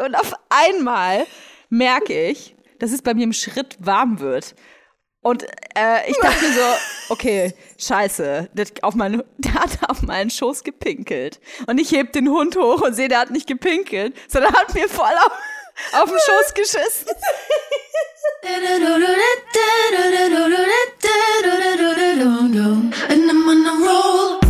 Und auf einmal merke ich, dass es bei mir im Schritt warm wird. Und äh, ich dachte mir so, okay, scheiße, der hat, auf meinen, der hat auf meinen Schoß gepinkelt. Und ich heb den Hund hoch und sehe, der hat nicht gepinkelt, sondern hat mir voll auf, auf den Schoß geschissen. And I'm on a roll.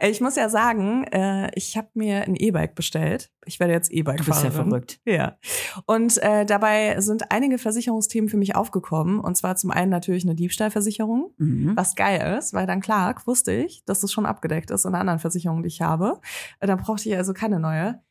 ich muss ja sagen, äh, ich habe mir ein E-Bike bestellt. Ich werde jetzt E-Bike Du bist ja verrückt. Ja. Und äh, dabei sind einige Versicherungsthemen für mich aufgekommen. Und zwar zum einen natürlich eine Diebstahlversicherung, Mhm. was geil ist, weil dann Clark wusste ich, dass es schon abgedeckt ist in einer anderen Versicherung, die ich habe. Äh, Dann brauchte ich also keine neue.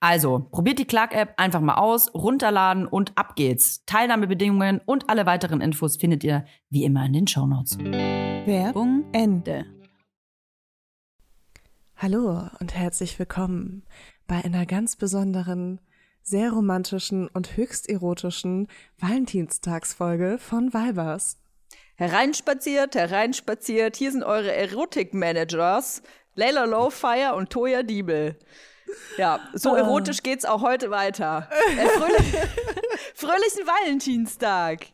Also, probiert die Clark-App einfach mal aus, runterladen und ab geht's. Teilnahmebedingungen und alle weiteren Infos findet ihr wie immer in den Shownotes. Werbung Ende. Hallo und herzlich willkommen bei einer ganz besonderen, sehr romantischen und höchst erotischen Valentinstagsfolge von Weibers. Hereinspaziert, hereinspaziert. Hier sind eure Erotik-Managers. Layla Lowfire und Toya Diebel. Ja, so Ah. erotisch geht's auch heute weiter. Äh, fröhlich, fröhlichen Valentinstag.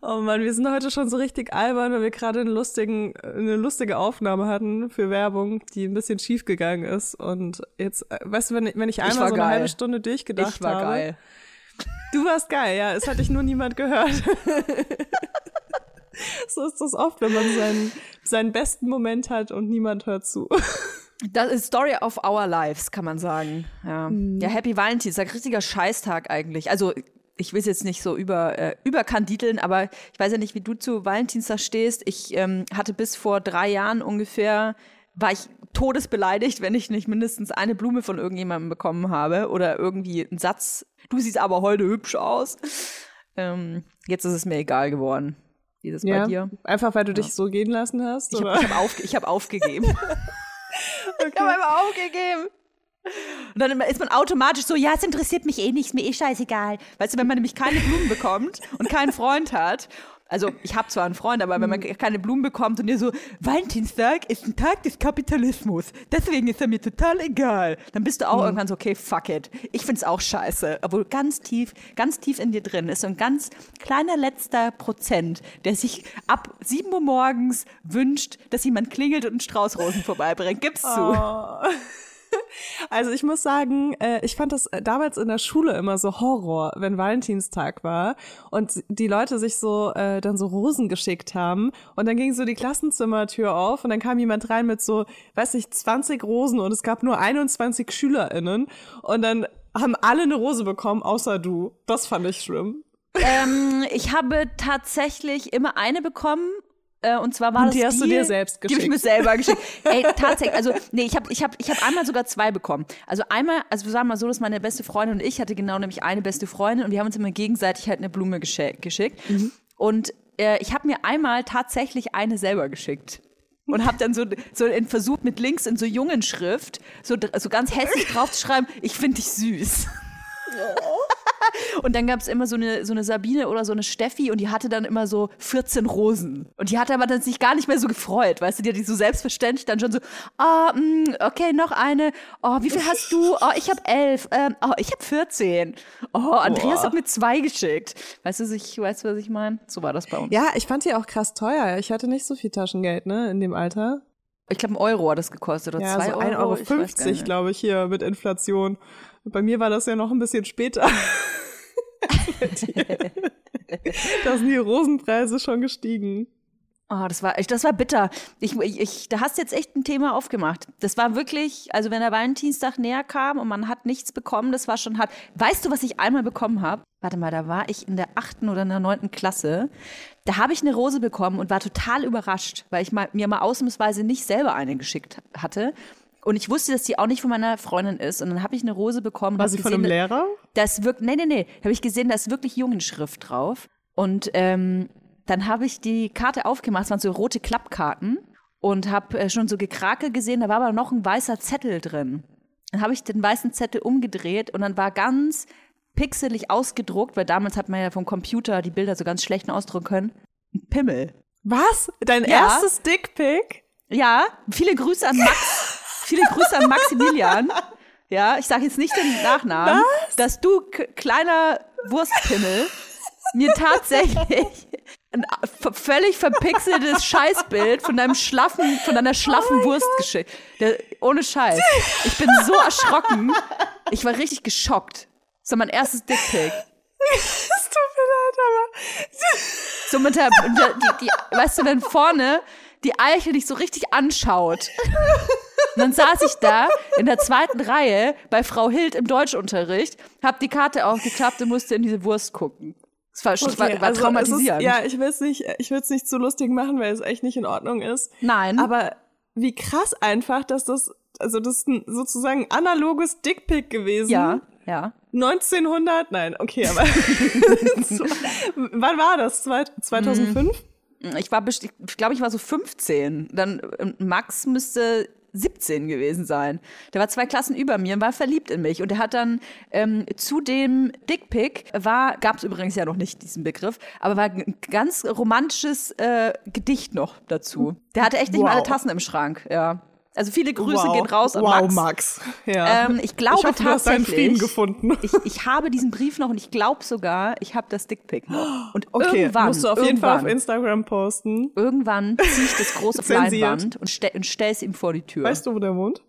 Oh Mann, wir sind heute schon so richtig albern, weil wir gerade lustigen, eine lustige Aufnahme hatten für Werbung, die ein bisschen schief gegangen ist. Und jetzt, äh, weißt du, wenn ich, wenn ich einmal war so eine geil. halbe Stunde durchgedacht Ich war habe. geil. Du warst geil, ja. Es hat dich nur niemand gehört. so ist das oft, wenn man seinen, seinen besten Moment hat und niemand hört zu. Das ist Story of Our Lives, kann man sagen. Ja, Mhm. ja Happy Valentinstag, richtiger Scheißtag eigentlich. Also ich will es jetzt nicht so über äh, überkandideln, aber ich weiß ja nicht, wie du zu Valentinstag stehst. Ich ähm, hatte bis vor drei Jahren ungefähr, war ich todesbeleidigt, wenn ich nicht mindestens eine Blume von irgendjemandem bekommen habe oder irgendwie einen Satz. Du siehst aber heute hübsch aus. Ähm, jetzt ist es mir egal geworden. Wie ist es bei dir? Einfach weil du dich so gehen lassen hast? Ich habe hab auf, ich hab aufgegeben. Ich habe einfach aufgegeben. Und dann ist man automatisch so, ja, es interessiert mich eh nicht, ist mir eh scheißegal. Weißt du, wenn man nämlich keine Blumen bekommt und keinen Freund hat, also ich habe zwar einen Freund, aber wenn man keine Blumen bekommt und dir so, Valentinstag ist ein Tag des Kapitalismus, deswegen ist er mir total egal, dann bist du auch irgendwann so, okay, fuck it. Ich find's auch scheiße. Obwohl ganz tief, ganz tief in dir drin ist so ein ganz kleiner letzter Prozent, der sich ab 7 Uhr morgens wünscht, dass jemand klingelt und einen Strauß Rosen vorbeibringt. Gib's zu. Also ich muss sagen, äh, ich fand das äh, damals in der Schule immer so Horror, wenn Valentinstag war und die Leute sich so äh, dann so Rosen geschickt haben und dann ging so die Klassenzimmertür auf und dann kam jemand rein mit so, weiß nicht, 20 Rosen und es gab nur 21 SchülerInnen und dann haben alle eine Rose bekommen, außer du. Das fand ich schlimm. ähm, ich habe tatsächlich immer eine bekommen. Äh, und zwar war das die hast du dir selbst Die habe ich geschickt. mir selber geschickt. Ey, tatsächlich. Also, nee, ich habe ich hab, ich hab einmal sogar zwei bekommen. Also einmal, also wir sagen mal so, dass meine beste Freundin und ich hatte genau nämlich eine beste Freundin und wir haben uns immer gegenseitig halt eine Blume geschickt. Und äh, ich habe mir einmal tatsächlich eine selber geschickt. Und habe dann so, so einen Versuch mit links in so jungen Schrift, so, so ganz hässlich draufzuschreiben, ich finde dich süß. Und dann gab es immer so eine, so eine Sabine oder so eine Steffi und die hatte dann immer so 14 Rosen. Und die hatte aber dann sich gar nicht mehr so gefreut, weißt du, die hat die so selbstverständlich dann schon so, ah, mm, okay, noch eine, oh, wie viel hast du? Oh, ich habe elf, ähm, oh, ich habe 14. Oh, Andreas hat mir zwei geschickt. Weißt du, ich, weißt du, was ich meine? So war das bei uns. Ja, ich fand die auch krass teuer. Ich hatte nicht so viel Taschengeld, ne, in dem Alter. Ich glaube, ein Euro hat das gekostet oder Ja, zwei so Euro. 1,50 Euro, glaube ich, hier mit Inflation. Bei mir war das ja noch ein bisschen später. da sind die Rosenpreise schon gestiegen. Oh, das war, das war bitter. Ich, ich, ich, da hast du jetzt echt ein Thema aufgemacht. Das war wirklich, also wenn der Valentinstag näher kam und man hat nichts bekommen, das war schon hart. Weißt du, was ich einmal bekommen habe? Warte mal, da war ich in der achten oder in der neunten Klasse. Da habe ich eine Rose bekommen und war total überrascht, weil ich mal, mir mal ausnahmsweise nicht selber eine geschickt hatte. Und ich wusste, dass die auch nicht von meiner Freundin ist. Und dann habe ich eine Rose bekommen. War sie von gesehen, einem Lehrer? das wirkt, nee, nee, nee, habe ich gesehen, da ist wirklich Jungenschrift drauf. Und ähm, dann habe ich die Karte aufgemacht, es waren so rote Klappkarten und habe äh, schon so Gekrakel gesehen, da war aber noch ein weißer Zettel drin. Dann habe ich den weißen Zettel umgedreht und dann war ganz pixelig ausgedruckt, weil damals hat man ja vom Computer die Bilder so ganz schlecht ausdrucken können, ein Pimmel. Was? Dein Ja. erstes Dickpick? Ja, viele Grüße an Max. Viele Grüße an Maximilian. Ja, ich sage jetzt nicht den Nachnamen, dass du kleiner Wurstpimmel mir tatsächlich ein völlig verpixeltes Scheißbild von deinem schlaffen, von deiner schlaffen Wurst geschickt. Ohne Scheiß. Ich bin so erschrocken. Ich war richtig geschockt. Das war mein erstes Dickpick. Es tut mir leid, aber. So mit der, mit der die, die, weißt du, wenn vorne die Eiche dich so richtig anschaut. Und dann saß ich da in der zweiten Reihe bei Frau Hild im Deutschunterricht, hab die Karte aufgeklappt und musste in diese Wurst gucken. Das war, Okay, war, war also traumatisierend. Ist, ja, ich will es nicht, ich will es nicht zu lustig machen, weil es echt nicht in Ordnung ist. Nein. Aber wie krass einfach, dass das, also das ist ein sozusagen analoges Dickpick gewesen. ja, ja. 1900, nein, okay, aber so, wann war das? Zwei- 2005? Ich war, ich glaube, ich war so 15. Dann ähm, Max müsste 17 gewesen sein. Der war zwei Klassen über mir und war verliebt in mich. Und er hat dann ähm, zu dem Dickpick war, gab es übrigens ja noch nicht diesen Begriff, aber war ein ganz romantisches äh, Gedicht noch dazu. Der hatte echt nicht mal alle Wow. Tassen im Schrank. Ja. Also viele Grüße wow. gehen raus an wow, Max. Max. Ja. Ähm, ich glaube ich hoffe, du hast deinen tatsächlich. Frieden gefunden. Ich, ich habe diesen Brief noch und ich glaube sogar, ich habe das Dickpick noch. Und Okay, irgendwann, musst du auf jeden Fall auf Instagram posten. Irgendwann ziehe ich das große. Leinwand und, ste und stelle es ihm vor die Tür. Weißt du, wo der wohnt?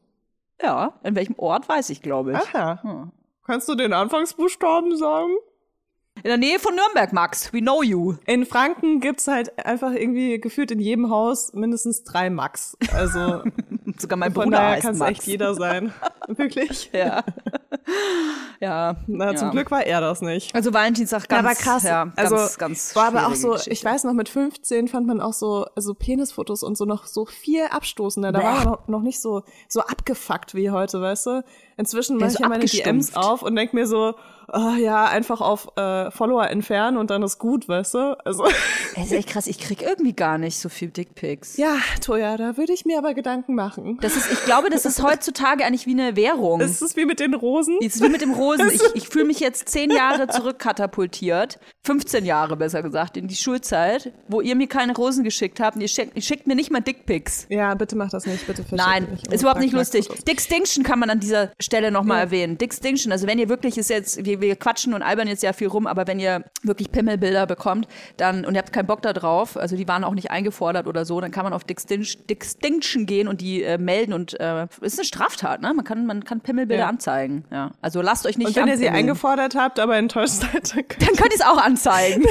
Ja, in welchem Ort weiß ich, glaube ich. Aha. Hm. Kannst du den Anfangsbuchstaben sagen? In der Nähe von Nürnberg, Max. We know you. In Franken gibt's halt einfach irgendwie gefühlt in jedem Haus mindestens drei Max. Also Sogar mein von Bruder daher heißt kann es echt jeder sein. Wirklich? Ja. ja. Na, ja. zum Glück war er das nicht. Also Valentinstag ganz, Ja, aber krass. Ja, ganz, also ganz war aber auch so, Geschichte. ich weiß noch, mit 15 fand man auch so, also Penisfotos und so noch so viel abstoßender. Da Bäh. war man noch, nicht so, so abgefuckt wie heute, weißt du? Inzwischen mache ich ja meine DMs auf und denk mir so, oh, ja, einfach auf äh, Follower entfernen und dann ist gut, weißt du? Also, Das ist echt krass. Ich krieg irgendwie gar nicht so viel Dickpics. ja, Toja, da würde ich mir aber Gedanken machen. Das ist, ich glaube, das ist heutzutage eigentlich wie eine Währung. Ist es wie mit den Rosen? Jetzt wie mit dem Rosen. Ich, ich fühle mich jetzt zehn Jahre zurückkatapultiert, 15 Jahre besser gesagt, in die Schulzeit, wo ihr mir keine Rosen geschickt habt und ihr schickt, ihr schickt mir nicht mal Dickpics. Ja, bitte mach das nicht, bitte Nein, nicht. ist überhaupt nicht lustig. Dickstinction kann man an dieser Stelle nochmal erwähnen. Dickstinction, also wenn ihr wirklich ist jetzt, wir wir, quatschen und albern jetzt ja viel rum, aber wenn ihr wirklich Pimmelbilder bekommt, dann und ihr habt keinen Bock da drauf, also die waren auch nicht eingefordert oder so, dann kann man auf Distinction gehen und die äh, melden und äh, ist eine Straftat, ne? Man kann, man kann Pimmelbilder Ja. anzeigen. Ja. Also lasst euch nicht Und wenn ihr sie eingefordert habt, aber enttäuscht seid, dann könnt ihr es auch anzeigen.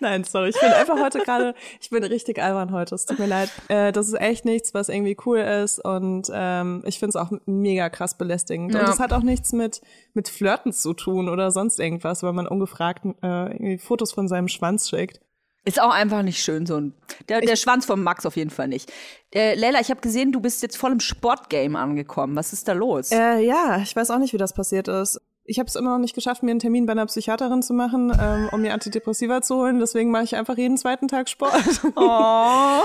Nein, sorry, ich bin einfach heute gerade, ich bin richtig albern heute, es tut mir leid. Äh, das ist echt nichts, was irgendwie cool ist und ähm, ich finde es auch mega krass belästigend. Ja. Und es hat auch nichts mit, mit Flirten zu tun oder sonst irgendwas, weil man ungefragt äh, irgendwie Fotos von seinem Schwanz schickt. Ist auch einfach nicht schön, so ein. Der, der Schwanz vom Max auf jeden Fall nicht. Äh, Leila, ich habe gesehen, du bist jetzt voll im Sportgame angekommen. Was ist da los? Äh, ja, ich weiß auch nicht, wie das passiert ist. Ich habe es immer noch nicht geschafft, mir einen Termin bei einer Psychiaterin zu machen, ähm, um mir Antidepressiva zu holen. Deswegen mache ich einfach jeden zweiten Tag Sport. oh.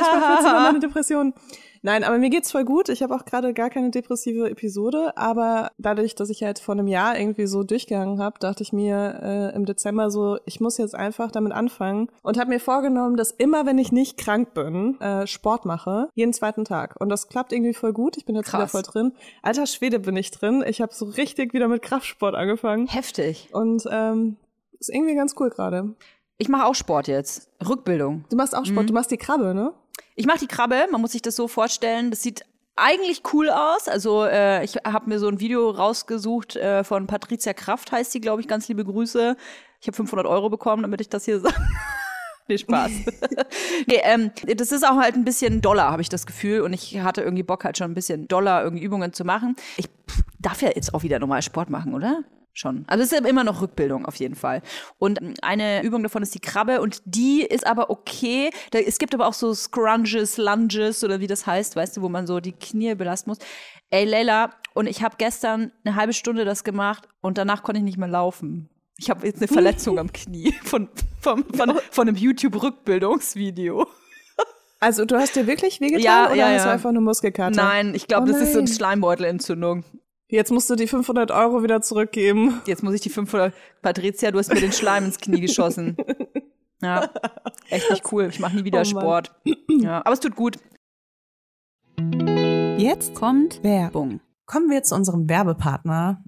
Ich war 14 und meine Depression. Nein, aber mir geht's voll gut. Ich habe auch gerade gar keine depressive Episode, aber dadurch, dass ich halt vor einem Jahr irgendwie so durchgegangen habe, dachte ich mir äh, im Dezember so, ich muss jetzt einfach damit anfangen und habe mir vorgenommen, dass immer, wenn ich nicht krank bin, äh, Sport mache, jeden zweiten Tag. Und das klappt irgendwie voll gut. Ich bin jetzt wieder Krass. voll drin. Alter Schwede bin ich drin. Ich habe so richtig wieder mit Kraftsport angefangen Heftig. und ähm, ist irgendwie ganz cool gerade. Ich mache auch Sport jetzt. Rückbildung. Du machst auch Sport, du machst die Krabbe, ne? Ich mache die Krabbe, man muss sich das so vorstellen. Das sieht eigentlich cool aus. Also äh, ich habe mir so ein Video rausgesucht äh, von Patricia Kraft, heißt sie, glaube ich. Ganz liebe Grüße. Ich habe 500 Euro bekommen, damit ich das hier sage. Nee, Spaß. nee, ähm, das ist auch halt ein bisschen Dollar, habe ich das Gefühl. Und ich hatte irgendwie Bock, halt schon ein bisschen Dollar irgendwie Übungen zu machen. Ich pff, darf ja jetzt auch wieder normal Sport machen, oder? Schon. Also es ist ja immer noch Rückbildung auf jeden Fall. Und ähm, eine Übung davon ist die Krabbe und die ist aber okay. Da, es gibt aber auch so Scrunges, Lunges oder wie das heißt, weißt du, wo man so die Knie belasten muss. Ey, Leila, und ich habe gestern eine halbe Stunde das gemacht und danach konnte ich nicht mehr laufen. Ich habe jetzt eine Verletzung am Knie von, von, von, von einem YouTube-Rückbildungsvideo. Also du hast dir wirklich wehgetan Ja, oder ja, hast du ja. einfach eine Muskelkater? Nein, ich glaube, Oh das ist so eine nein. Schleimbeutelentzündung. Jetzt musst du die 500 Euro wieder zurückgeben. Jetzt muss ich die 500. Patricia, du hast mir den Schleim ins Knie geschossen. Ja, echt nicht cool. Ich mache nie wieder Oh. Sport. Ja, aber es tut gut. Jetzt kommt Werbung. Kommen wir zu unserem Werbepartner,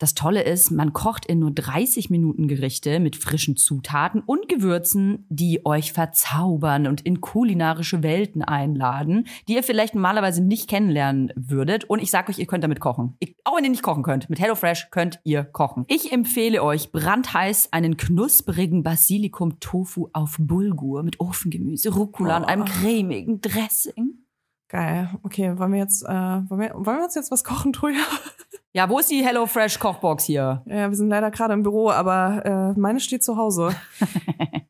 Das Tolle ist, man kocht in nur 30 Minuten Gerichte mit frischen Zutaten und Gewürzen, die euch verzaubern und in kulinarische Welten einladen, die ihr vielleicht normalerweise nicht kennenlernen würdet. Und ich sage euch, ihr könnt damit kochen. Ich, auch wenn ihr nicht kochen könnt, mit HelloFresh könnt ihr kochen. Ich empfehle euch brandheiß einen knusprigen Basilikum-Tofu auf Bulgur mit Ofengemüse, Rucola und einem Oh. cremigen Dressing. Geil. Okay, wollen wir jetzt, äh, wollen, wir, wollen wir uns jetzt was kochen, Troja? Ja, wo ist die HelloFresh Kochbox hier? Ja, wir sind leider gerade im Büro, aber äh, meine steht zu Hause.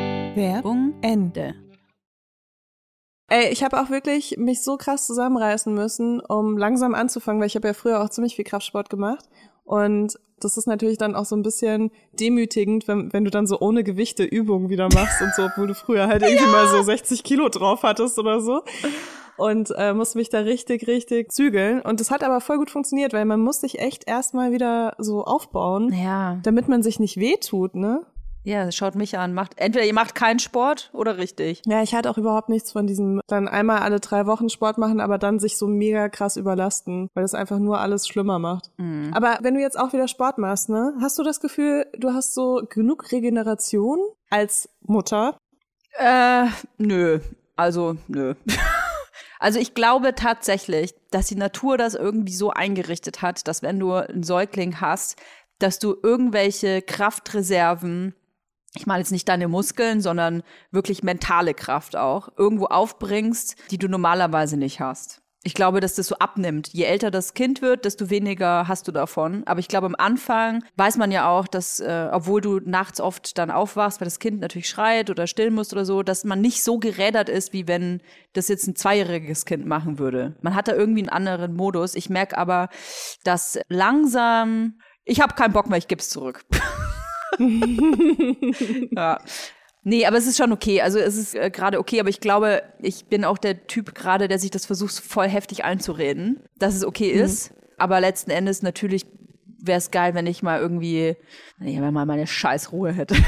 Werbung Ende. Ey, ich habe auch wirklich mich so krass zusammenreißen müssen, um langsam anzufangen, weil ich habe ja früher auch ziemlich viel Kraftsport gemacht. Und das ist natürlich dann auch so ein bisschen demütigend, wenn, wenn du dann so ohne Gewichte Übungen wieder machst und so, obwohl du früher halt irgendwie mal so 60 Kilo drauf hattest oder so. Und äh, musste mich da richtig, richtig zügeln. Und das hat aber voll gut funktioniert, weil man muss sich echt erstmal wieder so aufbauen, Ja. damit man sich nicht wehtut, ne? Ja, schaut mich an. Macht, entweder ihr macht keinen Sport oder richtig. Ja, ich hatte auch überhaupt nichts von diesem dann einmal alle drei Wochen Sport machen, aber dann sich so mega krass überlasten, weil das einfach nur alles schlimmer macht. Aber wenn du jetzt auch wieder Sport machst, ne, hast du das Gefühl, du hast so genug Regeneration als Mutter? Äh, nö. Also, nö. Also ich glaube tatsächlich, dass die Natur das irgendwie so eingerichtet hat, dass wenn du einen Säugling hast, dass du irgendwelche Kraftreserven, ich meine jetzt nicht deine Muskeln, sondern wirklich mentale Kraft auch, irgendwo aufbringst, die du normalerweise nicht hast. Ich glaube, dass das so abnimmt. Je älter das Kind wird, desto weniger hast du davon. Aber ich glaube, am Anfang weiß man ja auch, dass, äh, obwohl du nachts oft dann aufwachst, weil das Kind natürlich schreit oder stillen muss oder so, dass man nicht so gerädert ist, wie wenn das jetzt ein zweijähriges Kind machen würde. Man hat da irgendwie einen anderen Modus. Ich merke aber, dass langsam, ich habe keinen Bock mehr, ich geb's zurück. ja. Nee, aber es ist schon okay. Also es ist äh, gerade okay, aber ich glaube, ich bin auch der Typ gerade, der sich das versucht, voll heftig einzureden, dass es okay ist. Aber letzten Endes natürlich wäre es geil, wenn ich mal irgendwie, nee, wenn man meine Scheißruhe hätte.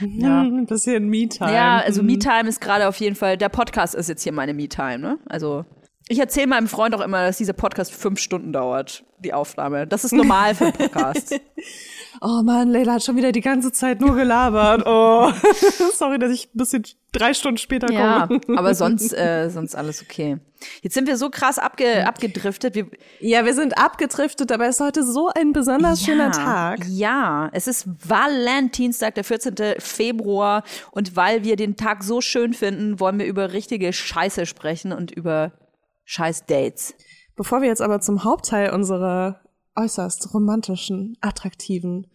Ja. Ein bisschen Me-Time. Ja, also Me-Time ist gerade auf jeden Fall, der Podcast ist jetzt hier meine Me-Time, ne? Also ich erzähle meinem Freund auch immer, dass dieser Podcast fünf Stunden dauert, die Aufnahme. Das ist normal für einen Podcast. Oh Mann, Leila hat schon wieder die ganze Zeit nur gelabert. Oh, sorry, dass ich ein bisschen drei Stunden später ja, komme. aber sonst, äh, sonst alles okay. Jetzt sind wir so krass abge abgedriftet. Wir, Ja, wir sind abgetriftet, aber es ist heute so ein besonders schöner Tag. Ja, es ist Valentinstag, der 14. Februar. Und weil wir den Tag so schön finden, wollen wir über richtige Scheiße sprechen und über Scheiß-Dates. Bevor wir jetzt aber zum Hauptteil unserer äußerst romantischen, attraktiven,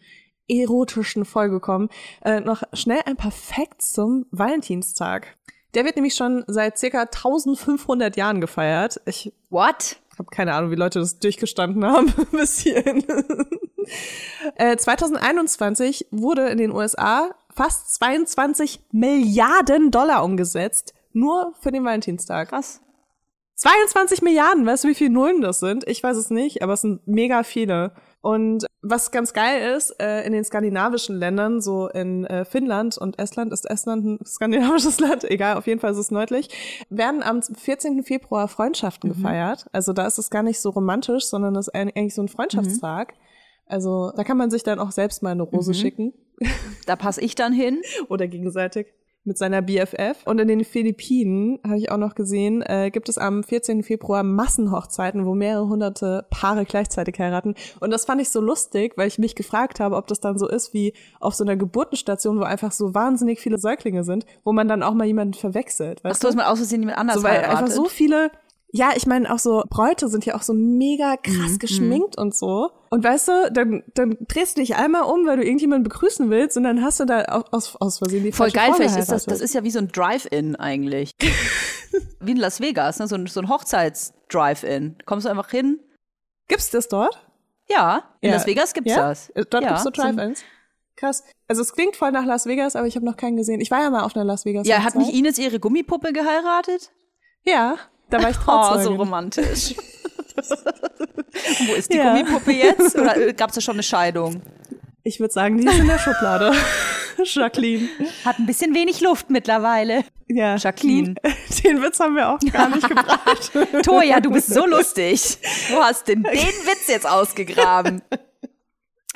erotischen Folge kommen, äh, noch schnell ein paar Facts zum Valentinstag. Der wird nämlich schon seit circa 1500 Jahren gefeiert. Ich What? habe keine Ahnung, wie Leute das durchgestanden haben bis hierhin. äh, 2021 wurde in den USA fast 22 Milliarden Dollar umgesetzt, nur für den Valentinstag. Krass. 22 Milliarden, weißt du, wie viele Nullen das sind? Ich weiß es nicht, aber es sind mega viele. Und was ganz geil ist, äh, in den skandinavischen Ländern, so in äh, Finnland und Estland, ist Estland ein skandinavisches Land, egal, auf jeden Fall ist es nördlich, werden am 14. Februar Freundschaften gefeiert. Also da ist es gar nicht so romantisch, sondern das ist eigentlich so ein Freundschaftstag. Also da kann man sich dann auch selbst mal eine Rose schicken Da passe ich dann hin. oder gegenseitig mit seiner BFF. Und in den Philippinen, habe ich auch noch gesehen, äh, gibt es am 14. Februar Massenhochzeiten, wo mehrere hunderte Paare gleichzeitig heiraten. Und das fand ich so lustig, weil ich mich gefragt habe, ob das dann so ist wie auf so einer Geburtenstation, wo einfach so wahnsinnig viele Säuglinge sind, wo man dann auch mal jemanden verwechselt. Ach so, du? dass man aus Versehen jemand anders so, weil heiratet. einfach so viele ja, ich meine, auch so Bräute sind ja auch so mega Mhm, krass geschminkt und so. Und weißt du, dann, dann drehst du dich einmal um, weil du irgendjemanden begrüßen willst und dann hast du da aus, aus Versehen die Voll geil, vielleicht ist das, das ist ja wie so ein Drive-In eigentlich. wie in Las Vegas, ne? so ein, so ein Hochzeits-Drive-In. Kommst du einfach hin? Gibt's das dort? Ja, in Ja. Las Vegas gibt's ja? das. Äh, Dort ja, gibt's so so ein- Drive-Ins. Krass. Also es klingt voll nach Las Vegas, aber ich habe noch keinen gesehen. Ich war ja mal auf einer Las Vegas. Ja, hat nicht Ines ihre Gummipuppe geheiratet? Ja, da war ich Oh, Trauzeugin. so romantisch. Wo ist die Ja. Gummipuppe jetzt? Oder äh, gab's da schon eine Scheidung? Ich würde sagen, die ist in der Schublade. Jacqueline. Hat ein bisschen wenig Luft mittlerweile. Ja. Jacqueline. Den Witz haben wir auch gar nicht gebracht. Toja, du bist so lustig. Du hast den, den Witz jetzt ausgegraben.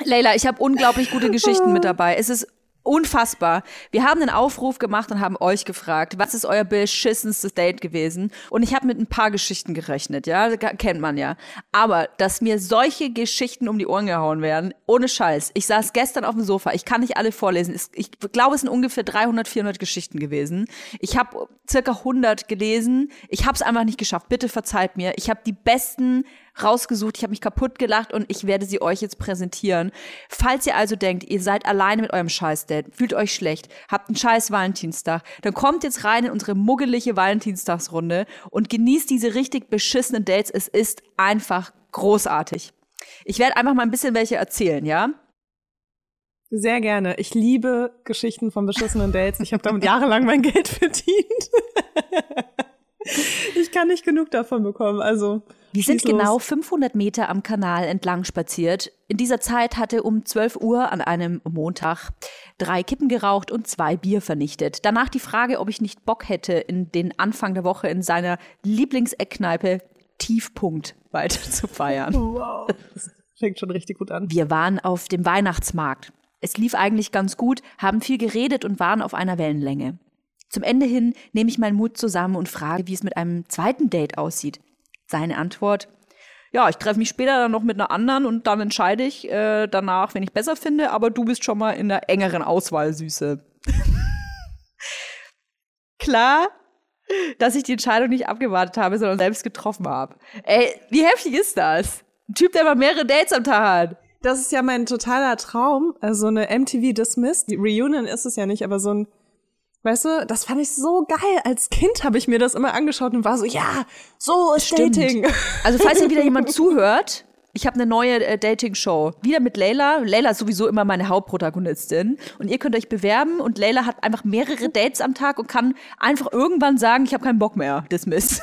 Leila, ich habe unglaublich gute Geschichten mit dabei. Es ist unfassbar. Wir haben einen Aufruf gemacht und haben euch gefragt, was ist euer beschissenstes Date gewesen? Und ich habe mit ein paar Geschichten gerechnet, ja, kennt man ja. Aber dass mir solche Geschichten um die Ohren gehauen werden, ohne Scheiß. Ich saß gestern auf dem Sofa, ich kann nicht alle vorlesen. Es- Ich glaube, es sind ungefähr 300, 400 Geschichten gewesen. Ich habe circa 100 gelesen. Ich habe es einfach nicht geschafft. Bitte verzeiht mir. Ich habe die besten rausgesucht, ich habe mich kaputt gelacht und ich werde sie euch jetzt präsentieren. Falls ihr also denkt, ihr seid alleine mit eurem Scheiß-Date, fühlt euch schlecht, habt einen scheiß Valentinstag, dann kommt jetzt rein in unsere muggelige Valentinstagsrunde und genießt diese richtig beschissenen Dates. Es ist einfach großartig. Ich werde einfach mal ein bisschen welche erzählen, ja? Sehr gerne. Ich liebe Geschichten von beschissenen Dates. Ich habe damit jahrelang mein Geld verdient. ich kann nicht genug davon bekommen. Also Wir sind genau 500 Meter am Kanal entlang spaziert. In dieser Zeit hatte um 12 Uhr an einem Montag drei Kippen geraucht und zwei Bier vernichtet. Danach die Frage, ob ich nicht Bock hätte, in den Anfang der Woche in seiner Lieblingseckneipe Tiefpunkt weiter zu feiern. Wow. Das fängt schon richtig gut an. Wir waren auf dem Weihnachtsmarkt. Es lief eigentlich ganz gut, haben viel geredet und waren auf einer Wellenlänge. Zum Ende hin nehme ich meinen Mut zusammen und frage, wie es mit einem zweiten Date aussieht. Seine Antwort, ja, ich treffe mich später dann noch mit einer anderen und dann entscheide ich äh, danach, wen ich besser finde, aber du bist schon mal in der engeren Auswahl, Süße. Klar, dass ich die Entscheidung nicht abgewartet habe, sondern selbst getroffen habe. Ey, wie heftig ist das? Ein Typ, der mal mehrere Dates am Tag hat. Das ist ja mein totaler Traum. Also eine MTV Dismissed. Die Reunion ist es ja nicht, aber so ein, weißt du, das fand ich so geil. Als Kind habe ich mir das immer angeschaut und war so, ja, so ist Stimmt. Dating. Also falls hier wieder jemand zuhört, ich habe eine neue äh, Dating-Show. Wieder mit Layla. Layla ist sowieso immer meine Hauptprotagonistin. Und ihr könnt euch bewerben und Layla hat einfach mehrere Dates am Tag und kann einfach irgendwann sagen, ich habe keinen Bock mehr. Dismiss.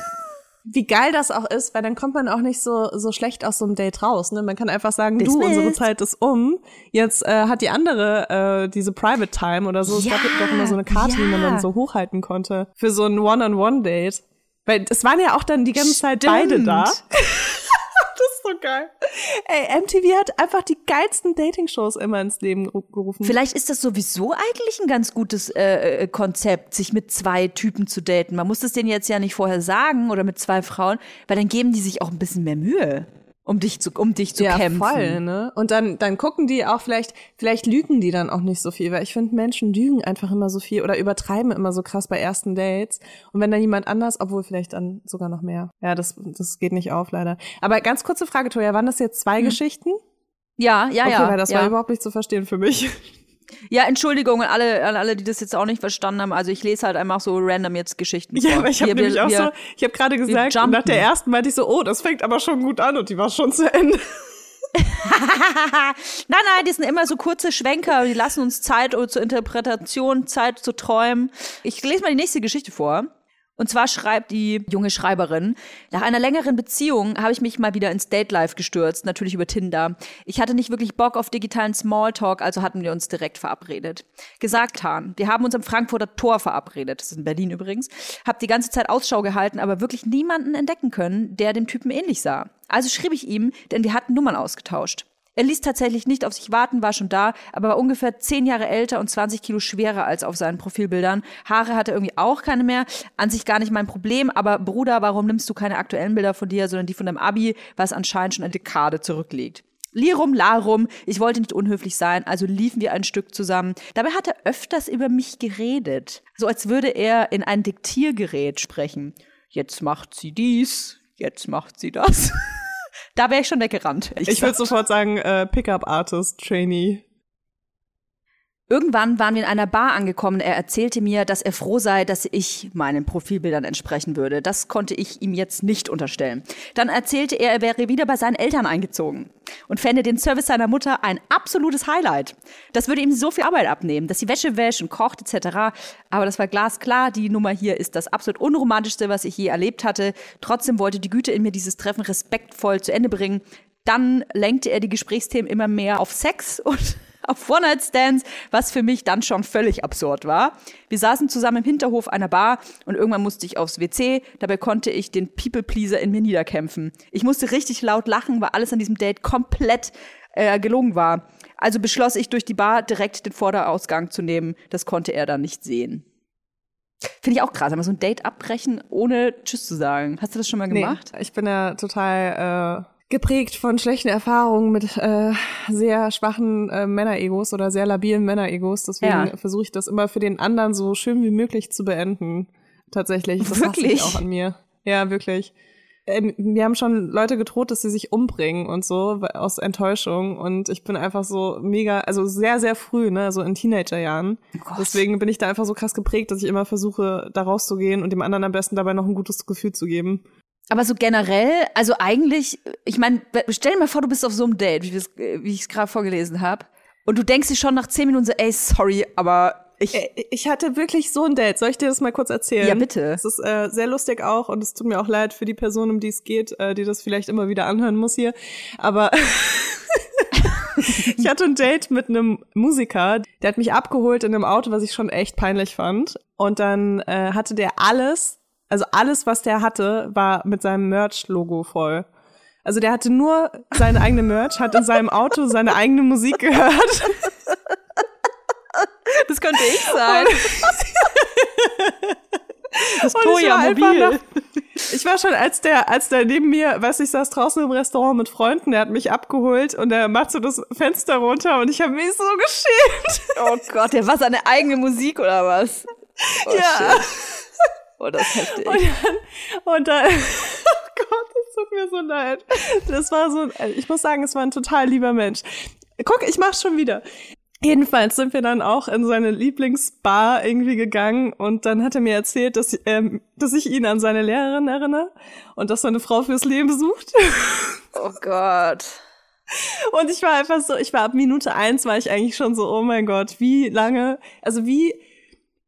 Wie geil das auch ist, weil dann kommt man auch nicht so, so schlecht aus so einem Date raus. Ne? Man kann einfach sagen, du, Dismissed. unsere Zeit ist um. Jetzt äh, hat die andere äh, diese Private Time oder so. Es gab Ja, doch immer so eine Karte, die man ja. dann so hochhalten konnte. Für so ein One-on-One-Date. Weil es waren ja auch dann die ganze Zeit beide da. So geil. Ey, MTV hat einfach die geilsten Dating-Shows immer ins Leben geru- gerufen. Vielleicht ist das sowieso eigentlich ein ganz gutes äh, äh, Konzept, sich mit zwei Typen zu daten. Man muss das denen jetzt ja nicht vorher sagen oder mit zwei Frauen, weil dann geben die sich auch ein bisschen mehr Mühe, um dich zu, um dich zu ja, kämpfen. voll, ne? Und dann, dann gucken die auch vielleicht, vielleicht lügen die dann auch nicht so viel, weil ich finde, Menschen lügen einfach immer so viel oder übertreiben immer so krass bei ersten Dates. Und wenn dann jemand anders, obwohl vielleicht dann sogar noch mehr. Ja, das, das geht nicht auf, leider. Aber ganz kurze Frage, Toja, waren das jetzt zwei Geschichten? Ja, ja, Okay, ja. weil das ja. war überhaupt nicht zu verstehen für mich. Ja, Entschuldigung an alle, an alle, die das jetzt auch nicht verstanden haben. Also ich lese halt einfach so random jetzt Geschichten Ja, vor. aber ich habe nämlich wir- auch so, ich habe gerade gesagt, nach der ersten meinte ich so, oh, das fängt aber schon gut an und die war schon zu Ende. nein, nein, die sind immer so kurze Schwenker, die lassen uns Zeit zur Interpretation, Zeit zu träumen. Ich lese mal die nächste Geschichte vor. Und zwar schreibt die junge Schreiberin, nach einer längeren Beziehung habe ich mich mal wieder ins Date Life gestürzt, natürlich über Tinder. Ich hatte nicht wirklich Bock auf digitalen Smalltalk, also hatten wir uns direkt verabredet. Gesagt haben, wir haben uns am Frankfurter Tor verabredet, das ist in Berlin übrigens, hab die ganze Zeit Ausschau gehalten, aber wirklich niemanden entdecken können, der dem Typen ähnlich sah. Also schrieb ich ihm, denn wir hatten Nummern ausgetauscht. Er ließ tatsächlich nicht auf sich warten, war schon da, aber war ungefähr zehn Jahre älter und 20 Kilo schwerer als auf seinen Profilbildern. Haare hatte er irgendwie auch keine mehr. An sich gar nicht mein Problem, aber Bruder, warum nimmst du keine aktuellen Bilder von dir, sondern die von deinem Abi, was anscheinend schon eine Dekade zurückliegt? Lirum, Larum, ich wollte nicht unhöflich sein, also liefen wir ein Stück zusammen. Dabei hat er öfters über mich geredet. So als würde er in ein Diktiergerät sprechen. Jetzt macht sie dies, jetzt macht sie das. da wäre ich schon weggerannt. Ich würde sofort sagen, äh, Pickup Artist, Trainee. Irgendwann waren wir in einer Bar angekommen. Er erzählte mir, dass er froh sei, dass ich meinen Profilbildern entsprechen würde. Das konnte ich ihm jetzt nicht unterstellen. Dann erzählte er, er wäre wieder bei seinen Eltern eingezogen und fände den Service seiner Mutter ein absolutes Highlight. Das würde ihm so viel Arbeit abnehmen, dass sie Wäsche wäscht und kocht etc. Aber das war glasklar. Die Nummer hier ist das absolut unromantischste, was ich je erlebt hatte. Trotzdem wollte die Güte in mir dieses Treffen respektvoll zu Ende bringen. Dann lenkte er die Gesprächsthemen immer mehr auf Sex und auf One-Night-Stands, was für mich dann schon völlig absurd war. Wir saßen zusammen im Hinterhof einer Bar und irgendwann musste ich aufs WC. Dabei konnte ich den People-Pleaser in mir niederkämpfen. Ich musste richtig laut lachen, weil alles an diesem Date komplett äh, gelogen war. Also beschloss ich, durch die Bar direkt den Vorderausgang zu nehmen. Das konnte er dann nicht sehen. Finde ich auch krass, aber so ein Date abbrechen, ohne Tschüss zu sagen. Hast du das schon mal gemacht? Nee, ich bin ja total äh, geprägt von schlechten Erfahrungen mit äh, sehr schwachen äh, Männeregos oder sehr labilen Männeregos. Deswegen Ja. versuche ich das immer für den anderen so schön wie möglich zu beenden. Tatsächlich. Das Wirklich? ich auch an mir. Ja, wirklich. Ähm, Wir haben schon Leute gedroht, dass sie sich umbringen und so aus Enttäuschung. Und ich bin einfach so mega, also sehr, sehr früh, ne, so in Teenagerjahren. Gott. Deswegen bin ich da einfach so krass geprägt, dass ich immer versuche, da rauszugehen und dem anderen am besten dabei noch ein gutes Gefühl zu geben. Aber so generell, also eigentlich, ich meine, stell dir mal vor, du bist auf so einem Date, wie, äh, ich es gerade vorgelesen habe, und du denkst dir schon nach zehn Minuten so, ey, sorry, aber ich. Ich hatte wirklich so ein Date. Soll ich dir das mal kurz erzählen? Ja, bitte. Es ist äh, sehr lustig auch und es tut mir auch leid für die Person, um die es geht, äh, die das vielleicht immer wieder anhören muss hier. Aber ich hatte ein Date mit einem Musiker, der hat mich abgeholt in einem Auto, was ich schon echt peinlich fand. Und dann äh, hatte der alles, also alles, was der hatte, war mit seinem Merch-Logo voll. Also der hatte nur seine eigene Merch, hat in seinem Auto seine eigene Musik gehört. das könnte ich sein. das Und ich war einfach nach, ich war schon, als der, als der neben mir, weiß ich, saß draußen im Restaurant mit Freunden, der hat mich abgeholt und der macht so das Fenster runter und ich habe mich so geschämt. Oh Gott, der war seine eigene Musik oder was? Oh, Ja. shit. Oh, das ist heftig. Und dann, und dann, oh Gott, das tut mir so leid. Das war so, ich muss sagen, es war ein total lieber Mensch. Guck, ich mach's schon wieder. Jedenfalls sind wir dann auch in seine Lieblingsbar irgendwie gegangen und dann hat er mir erzählt, dass, ähm, dass ich ihn an seine Lehrerin erinnere und dass er eine Frau fürs Leben sucht. Oh Gott. Und ich war einfach so, ich war ab Minute eins war ich eigentlich schon so, oh mein Gott, wie lange, also wie,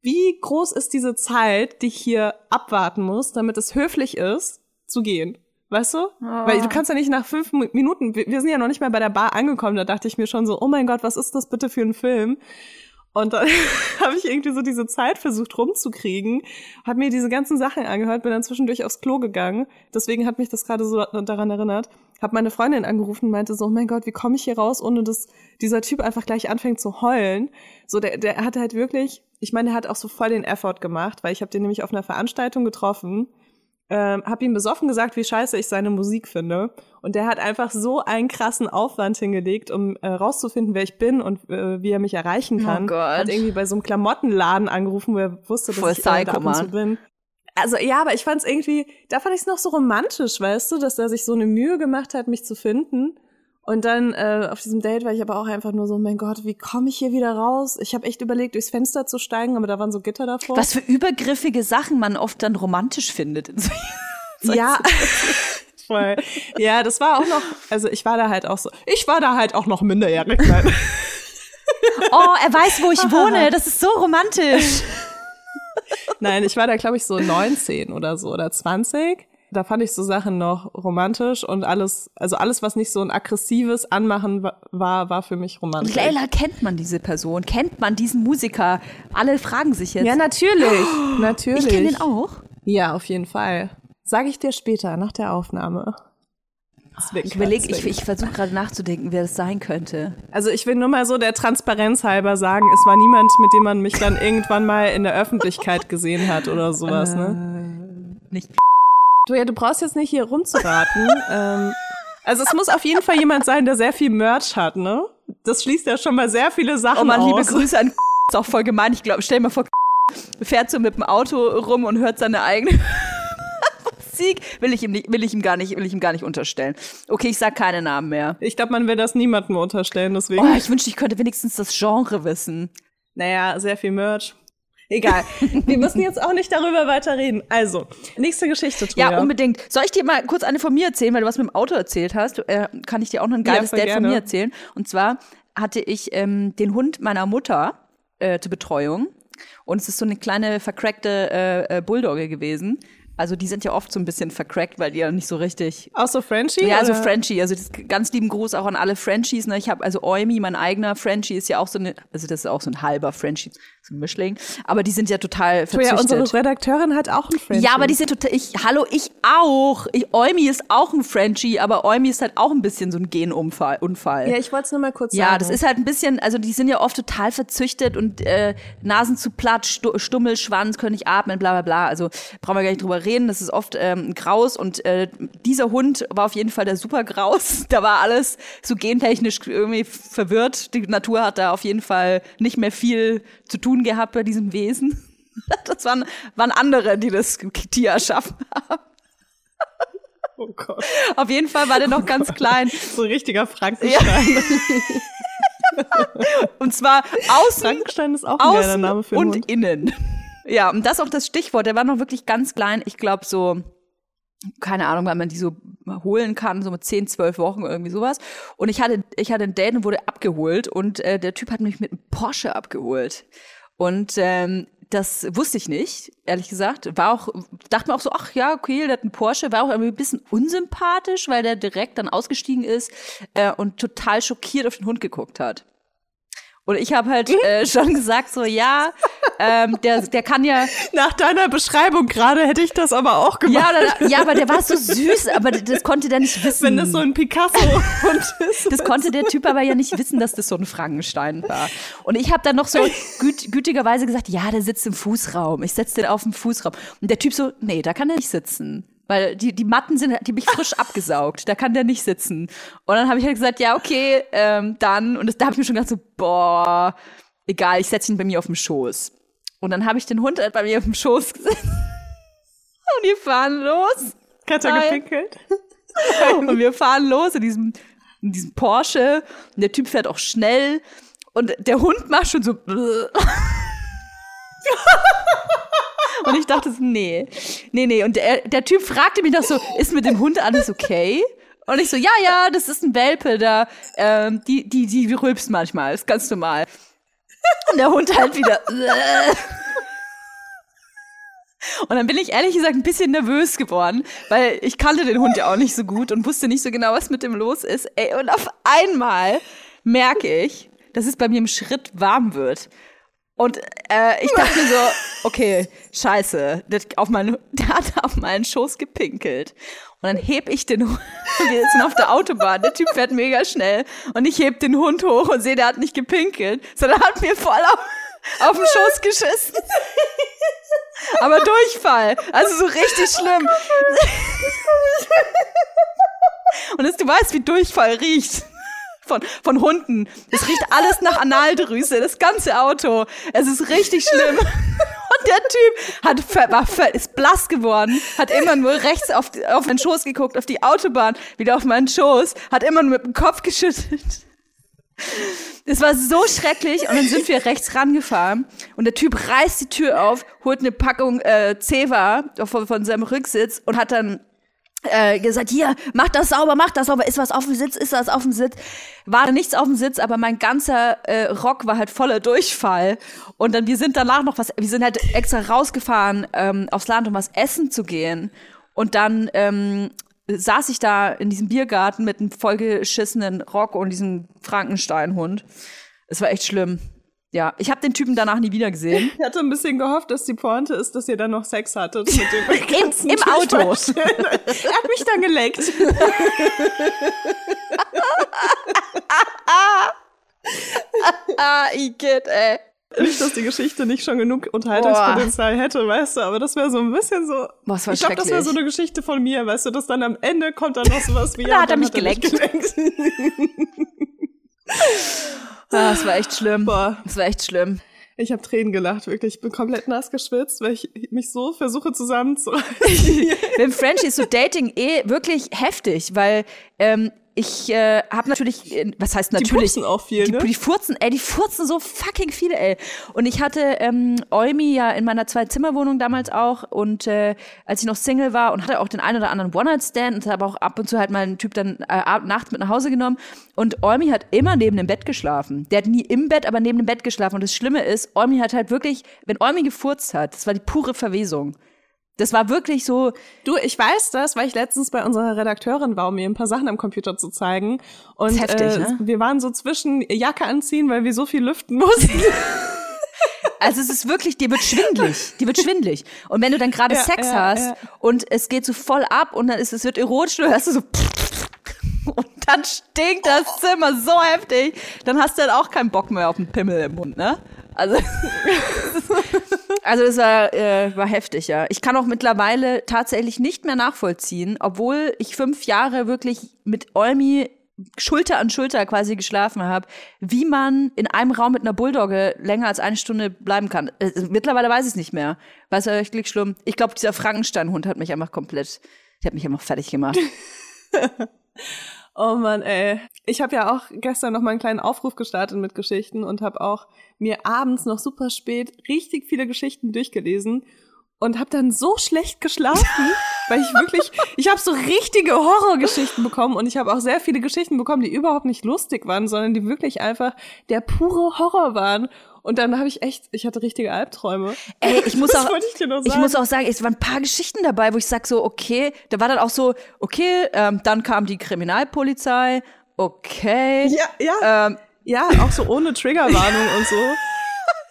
wie groß ist diese Zeit, die ich hier abwarten muss, damit es höflich ist, zu gehen? Weißt du? Weil du kannst ja nicht nach fünf Mi- Minuten, wir wir sind ja noch nicht mal bei der Bar angekommen, da dachte ich mir schon so, oh mein Gott, was ist das bitte für ein Film? Und dann habe ich irgendwie so diese Zeit versucht rumzukriegen, habe mir diese ganzen Sachen angehört, bin dann zwischendurch aufs Klo gegangen. Deswegen hat mich das gerade so daran erinnert. Habe meine Freundin angerufen und meinte so, oh mein Gott, wie komme ich hier raus, ohne dass dieser Typ einfach gleich anfängt zu heulen. So, der, der hatte halt wirklich, ich meine, der hat auch so voll den Effort gemacht, weil ich habe den nämlich auf einer Veranstaltung getroffen ähm, habe ihm besoffen gesagt, wie scheiße ich seine Musik finde. Und der hat einfach so einen krassen Aufwand hingelegt, um äh, rauszufinden, wer ich bin und äh, wie er mich erreichen kann. Oh Gott. Hat irgendwie bei so einem Klamottenladen angerufen, wo er wusste, dass Voll ich äh, da ab und zu bin. Also ja, aber ich fand es irgendwie, da fand ich es noch so romantisch, weißt du, dass er sich so eine Mühe gemacht hat, mich zu finden. Und dann äh, auf diesem Date war ich aber auch einfach nur so, mein Gott, wie komme ich hier wieder raus? Ich habe echt überlegt, durchs Fenster zu steigen, aber da waren so Gitter davor. Was für übergriffige Sachen man oft dann romantisch findet. In so Ja. Voll. Ja, das war auch noch, also ich war da halt auch so, ich war da halt auch noch minderjährig. Nein. oh, er weiß, wo ich wohne. Das ist so romantisch. Nein, ich war da, glaube ich, so 19 oder so oder 20. Da fand ich so Sachen noch romantisch und alles, also alles, was nicht so ein aggressives Anmachen wa- war, war für mich romantisch. Leila, kennt man diese Person? Kennt man diesen Musiker? Alle fragen sich jetzt. Ja, natürlich. Natürlich. ich kenne den auch. Ja, auf jeden Fall. Sage ich dir später, nach der Aufnahme. Ich überlege, ich, ich versuche gerade nachzudenken, wer das sein könnte. Also ich will nur mal so der Transparenz halber sagen, es war niemand, mit dem man mich dann irgendwann mal in der Öffentlichkeit gesehen hat oder sowas, ne? Nicht. Du, ja, du brauchst jetzt nicht hier rumzuraten. ähm, also es muss auf jeden Fall jemand sein, der sehr viel Merch hat, ne? Das schließt ja schon mal sehr viele Sachen Oh man, liebe aus. Grüße an ist auch voll gemein. Ich glaube, stell dir mal vor, fährt so mit dem Auto rum und hört seine eigene Musik. Will ich ihm nicht, will ich ihm gar nicht, will ich ihm gar nicht unterstellen. Okay, ich sag keine Namen mehr. Ich glaube, man will das niemandem unterstellen, deswegen. Oh, ich wünschte, ich könnte wenigstens das Genre wissen. Naja, sehr viel Merch. Egal. Wir müssen jetzt auch nicht darüber weiter reden. Also, nächste Geschichte, Toja. Ja, unbedingt. Soll ich dir mal kurz eine von mir erzählen, weil du was mit dem Auto erzählt hast? Äh, kann ich dir auch noch ein geiles voll Date von mir erzählen? Und zwar hatte ich ähm, den Hund meiner Mutter äh, zur Betreuung. Und es ist so eine kleine vercrackte äh, äh, Bulldogge gewesen. Also die sind ja oft so ein bisschen vercrackt, weil die ja nicht so richtig Auch so Frenchie? ja, also? Frenchie, also das, ganz lieben Gruß auch an alle Frenchies. Ne? Ich habe also Eumi, mein eigener Frenchie ist ja auch so eine, also das ist auch so ein halber Frenchie, so ein Mischling. Aber die sind ja total verzüchtet. unsere Redakteurin hat auch einen Frenchie. Ja, aber die sind total. Ich, hallo, ich auch. Ich, Eumi ist auch ein Frenchie, aber Eumi ist halt auch ein bisschen so ein Genunfall. Unfall. Ja, ich wollte es nur mal kurz Ja, sagen. das ist halt ein bisschen, also die sind ja oft total verzüchtet und äh, Nasen zu platt, Stu Stummel, Schwanz, können nicht atmen, bla bla bla. Also brauchen wir gar nicht drüber reden. Das ist oft ähm, ein Graus und äh, dieser Hund war auf jeden Fall der super Graus. Da war alles so gentechnisch irgendwie verwirrt. Die Natur hat da auf jeden Fall nicht mehr viel zu tun gehabt bei diesem Wesen. Das waren, waren andere, die das Tier erschaffen haben. Oh Gott. Auf jeden Fall war der noch ganz klein. So ein richtiger Frankenstein. Und zwar außen Frankenstein ist auch ein geiler Name für einen und Hund. innen. Ja, und das auch das Stichwort. Der war noch wirklich ganz klein. Ich glaube so keine Ahnung, weil man die so holen kann, so mit 10, 12 Wochen irgendwie sowas. Und ich hatte, ich hatte ein Date und wurde abgeholt und äh, der Typ hat mich mit einem Porsche abgeholt. Und ähm, das wusste ich nicht, ehrlich gesagt. War auch, dachte mir auch so, ach ja, okay, der hat einen Porsche, war auch irgendwie ein bisschen unsympathisch, weil der direkt dann ausgestiegen ist äh, und total schockiert auf den Hund geguckt hat. Und ich habe halt äh, schon gesagt, so ja, ähm, der, der kann ja, Nach deiner Beschreibung gerade hätte ich das aber auch gemacht. ja, oder, ja, aber der war so süß, aber das konnte der nicht wissen. Wenn das so ein Picasso-Hund ist. Das konnte der Typ aber ja nicht wissen, dass das so ein Frankenstein war. Und ich habe dann noch so güt, gütigerweise gesagt, ja, der sitzt im Fußraum. Ich setze den auf den Fußraum. Und der Typ so, nee, da kann er nicht sitzen. Weil die, die Matten sind, die habe ich frisch abgesaugt. Da kann der nicht sitzen. Und dann habe ich halt gesagt, ja, okay, ähm, dann. Und das, da habe ich mir schon gedacht, so, boah, egal, ich setze ihn bei mir auf dem Schoß. Und dann habe ich den Hund halt bei mir auf dem Schoß gesetzt. Und wir fahren los. Er Nein. gepinkelt? Und wir fahren los in diesem, in diesem Porsche. Und der Typ fährt auch schnell. Und der Hund macht schon so. Und ich dachte so, nee, nee, nee. Und der, der Typ fragte mich noch so, ist mit dem Hund alles okay? Und ich so, ja, ja, das ist ein Welpe, da, ähm, die, die, die rülpst manchmal, ist ganz normal. Und der Hund halt wieder. Und dann bin ich ehrlich gesagt ein bisschen nervös geworden, weil ich kannte den Hund ja auch nicht so gut und wusste nicht so genau, was mit dem los ist. Ey, und auf einmal merke ich, dass es bei mir im Schritt warm wird. Und äh, ich dachte so, okay, scheiße, der, auf meinen, der hat auf meinen Schoß gepinkelt. Und dann heb ich den Hund, wir sind auf der Autobahn, der Typ fährt mega schnell und ich heb den Hund hoch und sehe, der hat nicht gepinkelt, sondern hat mir voll auf, auf den Schoß geschissen. Aber Durchfall, also so richtig schlimm. Und das, du weißt, wie Durchfall riecht. Von, von Hunden. Es riecht alles nach Analdrüse, das ganze Auto. Es ist richtig schlimm. Und der Typ hat, war, ist blass geworden, hat immer nur rechts auf, auf den Schoß geguckt, auf die Autobahn, wieder auf meinen Schoß, hat immer nur mit dem Kopf geschüttelt. Es war so schrecklich und dann sind wir rechts rangefahren und der Typ reißt die Tür auf, holt eine Packung äh, Ceva von, von seinem Rücksitz und hat dann äh, gesagt, hier, mach das sauber, mach das sauber, ist was auf dem Sitz, ist was auf dem Sitz. War nichts auf dem Sitz, aber mein ganzer äh, Rock war halt voller Durchfall. Und dann, wir sind danach noch was, wir sind halt extra rausgefahren ähm, aufs Land, um was essen zu gehen. Und dann ähm, saß ich da in diesem Biergarten mit einem vollgeschissenen Rock und diesem Frankensteinhund. Es war echt schlimm. Ja, ich habe den Typen danach nie wieder gesehen. Ich hatte ein bisschen gehofft, dass die Pointe ist, dass ihr dann noch Sex hattet mit dem ganzen im Auto. Er hat mich dann geleckt. ah, Igitt, ey. Nicht, dass die Geschichte nicht schon genug Unterhaltungspotenzial hätte, weißt du, aber das wäre so ein bisschen so. Boah, das war ich glaube, das wäre so eine Geschichte von mir, weißt du, dass dann am Ende kommt dann noch sowas wie. Da ja, hat er mich mich geleckt. Ah, das war echt schlimm. Boah. Das war echt schlimm. Ich habe Tränen gelacht, wirklich. Ich bin komplett nass geschwitzt, weil ich mich so versuche zusammenzureißen. Mit Frenchie ist so Dating eh wirklich heftig, weil ähm, ich äh, habe natürlich, äh, was heißt natürlich? pupsen auch viel, die, ne? die furzen, ey, die furzen so fucking viele, ey. Und ich hatte ähm, Eumi ja in meiner Zwei-Zimmer-Wohnung damals auch und äh, als ich noch Single war und hatte auch den einen oder anderen One-Night-Stand und habe auch ab und zu halt mal einen Typ dann äh, nachts mit nach Hause genommen und Eumi hat immer neben dem Bett geschlafen. Der hat nie im Bett, aber neben dem Bett geschlafen und das Schlimme ist, Eumi hat halt wirklich, wenn Eumi gefurzt hat, das war die pure Verwesung. Das war wirklich so, Du, ich weiß das, weil ich letztens bei unserer Redakteurin war, um mir ein paar Sachen am Computer zu zeigen. Und ist heftig, äh, ne? wir waren so zwischen Jacke anziehen, weil wir so viel lüften mussten. Also es ist wirklich, dir wird schwindlig, dir wird schwindlig. Und wenn du dann gerade Ja, Sex ja, hast ja. und es geht so voll ab und dann ist es wird erotisch, du hörst du so und dann stinkt das Zimmer so heftig, dann hast du dann auch keinen Bock mehr auf einen Pimmel im Mund, ne? Also, also es war, äh, war heftig, ja. Ich kann auch mittlerweile tatsächlich nicht mehr nachvollziehen, obwohl ich fünf Jahre wirklich mit Olmi Schulter an Schulter quasi geschlafen habe, wie man in einem Raum mit einer Bulldogge länger als eine Stunde bleiben kann. Äh, mittlerweile weiß ich es nicht mehr. Weiß ja echt schlimm. Ich glaube, dieser Frankenstein-Hund hat mich einfach komplett, der hat mich einfach fertig gemacht. Oh Mann, ey. Ich habe ja auch gestern noch mal einen kleinen Aufruf gestartet mit Geschichten und habe auch mir abends noch super spät richtig viele Geschichten durchgelesen. und habe dann so schlecht geschlafen, weil ich wirklich, ich habe so richtige Horrorgeschichten bekommen und ich habe auch sehr viele Geschichten bekommen, die überhaupt nicht lustig waren, sondern die wirklich einfach der pure Horror waren. Und dann habe ich echt, ich hatte richtige Albträume. Ey, ich muss Das auch, ich nur ich sagen. muss auch sagen, es waren ein paar Geschichten dabei, wo ich sag so, okay, da war dann auch so, okay, ähm, dann kam die Kriminalpolizei, okay, Ja, ja. ähm, Ja, auch so ohne Triggerwarnung und so.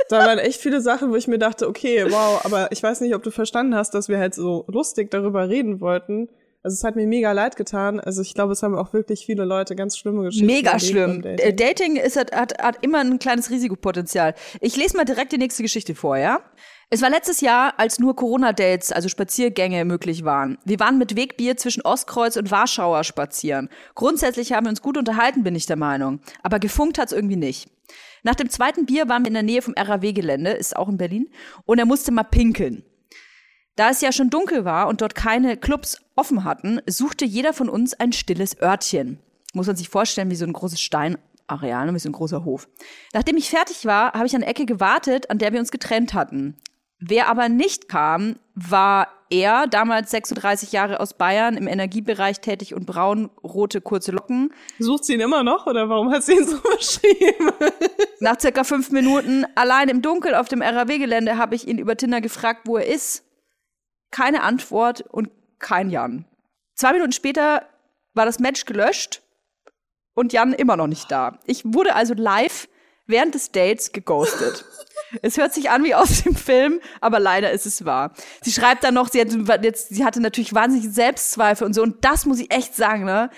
Da waren echt viele Sachen, wo ich mir dachte, okay, wow, aber ich weiß nicht, ob du verstanden hast, dass wir halt so lustig darüber reden wollten. Also es hat mir mega leid getan. Also ich glaube, es haben auch wirklich viele Leute ganz schlimme Geschichten. mega schlimm. Dating, Dating. Dating ist, hat, hat, hat immer ein kleines Risikopotenzial. Ich lese mal direkt die nächste Geschichte vor, ja? Es war letztes Jahr, als nur Corona-Dates, also Spaziergänge möglich waren. Wir waren mit Wegbier zwischen Ostkreuz und Warschauer spazieren. Grundsätzlich haben wir uns gut unterhalten, bin ich der Meinung. Aber gefunkt hat's irgendwie nicht. Nach dem zweiten Bier waren wir in der Nähe vom RAW-Gelände, ist auch in Berlin, und er musste mal pinkeln. Da es ja schon dunkel war und dort keine Clubs offen hatten, suchte jeder von uns ein stilles Örtchen. Muss man sich vorstellen, wie so ein großes Steinareal, ne, wie so ein großer Hof. Nachdem ich fertig war, habe ich an der Ecke gewartet, an der wir uns getrennt hatten. Wer aber nicht kam, war er, damals 36 Jahre aus Bayern, im Energiebereich tätig und braun-rote kurze Locken. Sucht sie ihn immer noch oder warum hat sie ihn so beschrieben? Nach circa fünf Minuten allein im Dunkel auf dem RAW-Gelände habe ich ihn über Tinder gefragt, wo er ist. Keine Antwort und kein Jan. Zwei Minuten später war das Match gelöscht und Jan immer noch nicht da. Ich wurde also live während des Dates geghostet. Es hört sich an wie aus dem Film, aber leider ist es wahr. Sie schreibt dann noch, sie hatte, jetzt, sie hatte natürlich wahnsinnig Selbstzweifel und so. Und das muss ich echt sagen, ne?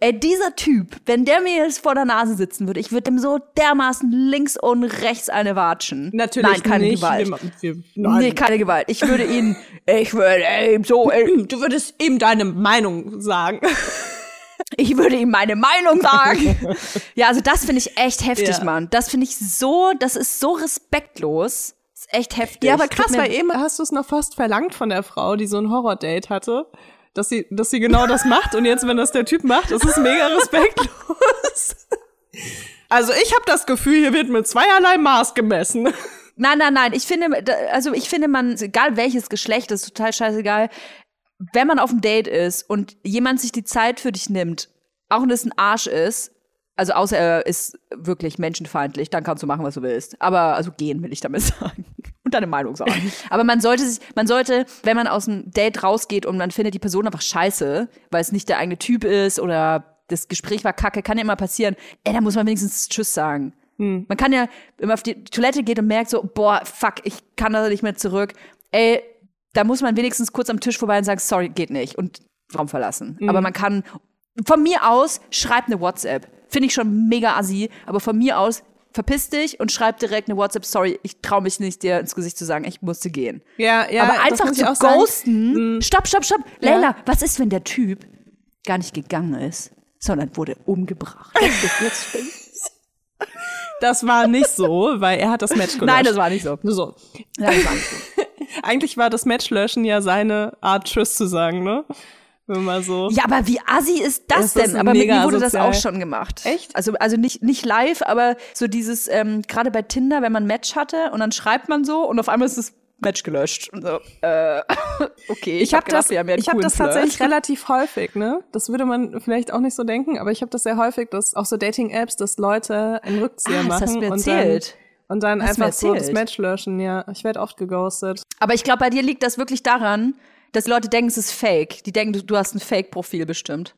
Ey, dieser Typ, wenn der mir jetzt vor der Nase sitzen würde, ich würde ihm so dermaßen links und rechts eine watschen. Natürlich Nein, keine nicht. Gewalt. Wir, wir, nein. Nee, keine Gewalt. Ich würde ihn, ich würde ihm so, ey, du würdest ihm deine Meinung sagen. ich würde ihm meine Meinung sagen. ja, also das finde ich echt heftig, Ja. Mann. Das finde ich so, das ist so respektlos. Das ist echt heftig. Ja, aber krass, weil eben hast du es noch fast verlangt von der Frau, die so ein Horror-Date hatte, dass sie, dass sie genau das macht. Und jetzt, wenn das der Typ macht, ist es mega respektlos. Also ich habe das Gefühl, hier wird mit zweierlei Maß gemessen. Nein, nein, nein. Ich finde, also ich finde, man, egal welches Geschlecht, ist total scheißegal. Wenn man auf einem Date ist und jemand sich die Zeit für dich nimmt, auch wenn es ein Arsch ist, also außer er ist wirklich menschenfeindlich, dann kannst du machen, was du willst. Aber also gehen will ich damit sagen. Und deine Meinung sagen. Aber man sollte sich, man sollte, wenn man aus einem Date rausgeht und man findet die Person einfach scheiße, weil es nicht der eigene Typ ist oder das Gespräch war kacke, kann ja immer passieren. Ey, da muss man wenigstens Tschüss sagen. Man kann ja, wenn man auf die Toilette geht und merkt so, boah, fuck, ich kann da nicht mehr zurück. Ey, da muss man wenigstens kurz am Tisch vorbei und sagen, sorry, geht nicht und Raum verlassen. Aber man kann, von mir aus, schreib eine WhatsApp. Finde ich schon mega assi, aber von mir aus, verpiss dich und schreib direkt eine WhatsApp, sorry, ich traue mich nicht, dir ins Gesicht zu sagen, ich musste gehen. Ja, ja. aber einfach zu auch sagen. Mhm. ghosten, stopp, stopp, stopp. Leila, was ist, wenn der Typ gar nicht gegangen ist, sondern wurde umgebracht? Jetzt. Das war nicht so, weil er hat das Match gelöscht. Nein, das war nicht so. so. Nein, das war nicht so. Eigentlich war das Match löschen ja seine Art Tschüss zu sagen, ne? Wenn man so. Ja, aber wie assi ist das, Das ist denn? Aber mit mir wurde das asozial. auch schon gemacht. Echt? Also, also nicht, nicht live, aber so dieses, ähm, gerade bei Tinder, wenn man ein Match hatte und dann schreibt man so und auf einmal ist das Match gelöscht. Und so, äh, okay, ich, Ich habe hab das, ja ich hab das tatsächlich relativ häufig, ne? Das würde man vielleicht auch nicht so denken, aber ich habe das sehr häufig, dass auch so Dating-Apps, dass Leute einen Rückzieher Ah, das machen hast du mir und dann, erzählt. und dann du mir einfach so das. Match löschen. Ja, ich werde oft geghostet. Aber ich glaube, bei dir liegt das wirklich daran, dass Leute denken, es ist fake. Die denken, du, du hast ein Fake-Profil bestimmt.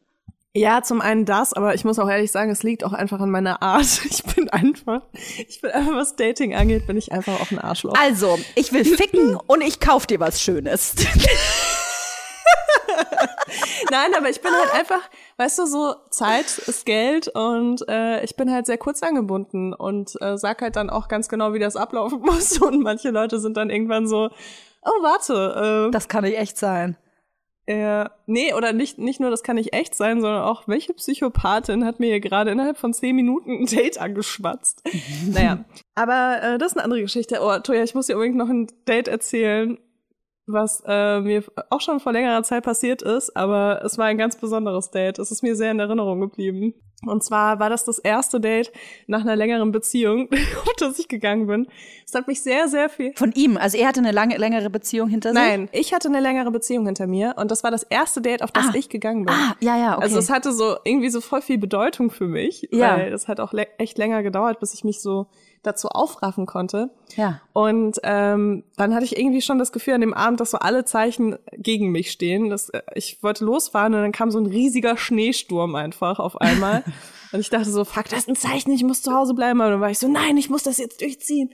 Ja, zum einen das, aber ich muss auch ehrlich sagen, es liegt auch einfach an meiner Art. Ich bin einfach, ich bin einfach, was Dating angeht, bin ich einfach auch ein Arschloch. Also, ich will ficken und ich kauf dir was Schönes. Nein, aber ich bin halt einfach, weißt du, so Zeit ist Geld und äh, ich bin halt sehr kurz angebunden und äh, sag halt dann auch ganz genau, wie das ablaufen muss. Und manche Leute sind dann irgendwann so, oh, warte, äh, Das kann nicht echt sein. äh, nee, oder nicht, nicht nur das kann nicht echt sein, sondern auch, welche Psychopathin hat mir hier gerade innerhalb von zehn Minuten ein Date angeschwatzt? naja, aber äh, das ist eine andere Geschichte. Oh, Toja, ich muss dir unbedingt noch ein Date erzählen, was äh, mir auch schon vor längerer Zeit passiert ist, aber es war ein ganz besonderes Date. Es ist mir sehr in Erinnerung geblieben. Und zwar war das das erste Date nach einer längeren Beziehung, auf das ich gegangen bin. Es hat mich sehr, sehr viel. Von ihm. Also er hatte eine lange, längere Beziehung hinter sich. Nein, ich hatte eine längere Beziehung hinter mir und das war das erste Date, auf das Ah. ich gegangen bin. Ah, ja, ja, okay. Also es hatte so irgendwie so voll viel Bedeutung für mich, Ja. weil es hat auch echt länger gedauert, bis ich mich so dazu aufraffen konnte. ja. Und ähm, dann hatte ich irgendwie schon das Gefühl an dem Abend, dass so alle Zeichen gegen mich stehen. Dass, äh, ich wollte losfahren und dann kam so ein riesiger Schneesturm einfach auf einmal. und ich dachte so, fuck, das ist ein Zeichen, ich muss zu Hause bleiben. Und dann war ich so, nein, ich muss das jetzt durchziehen.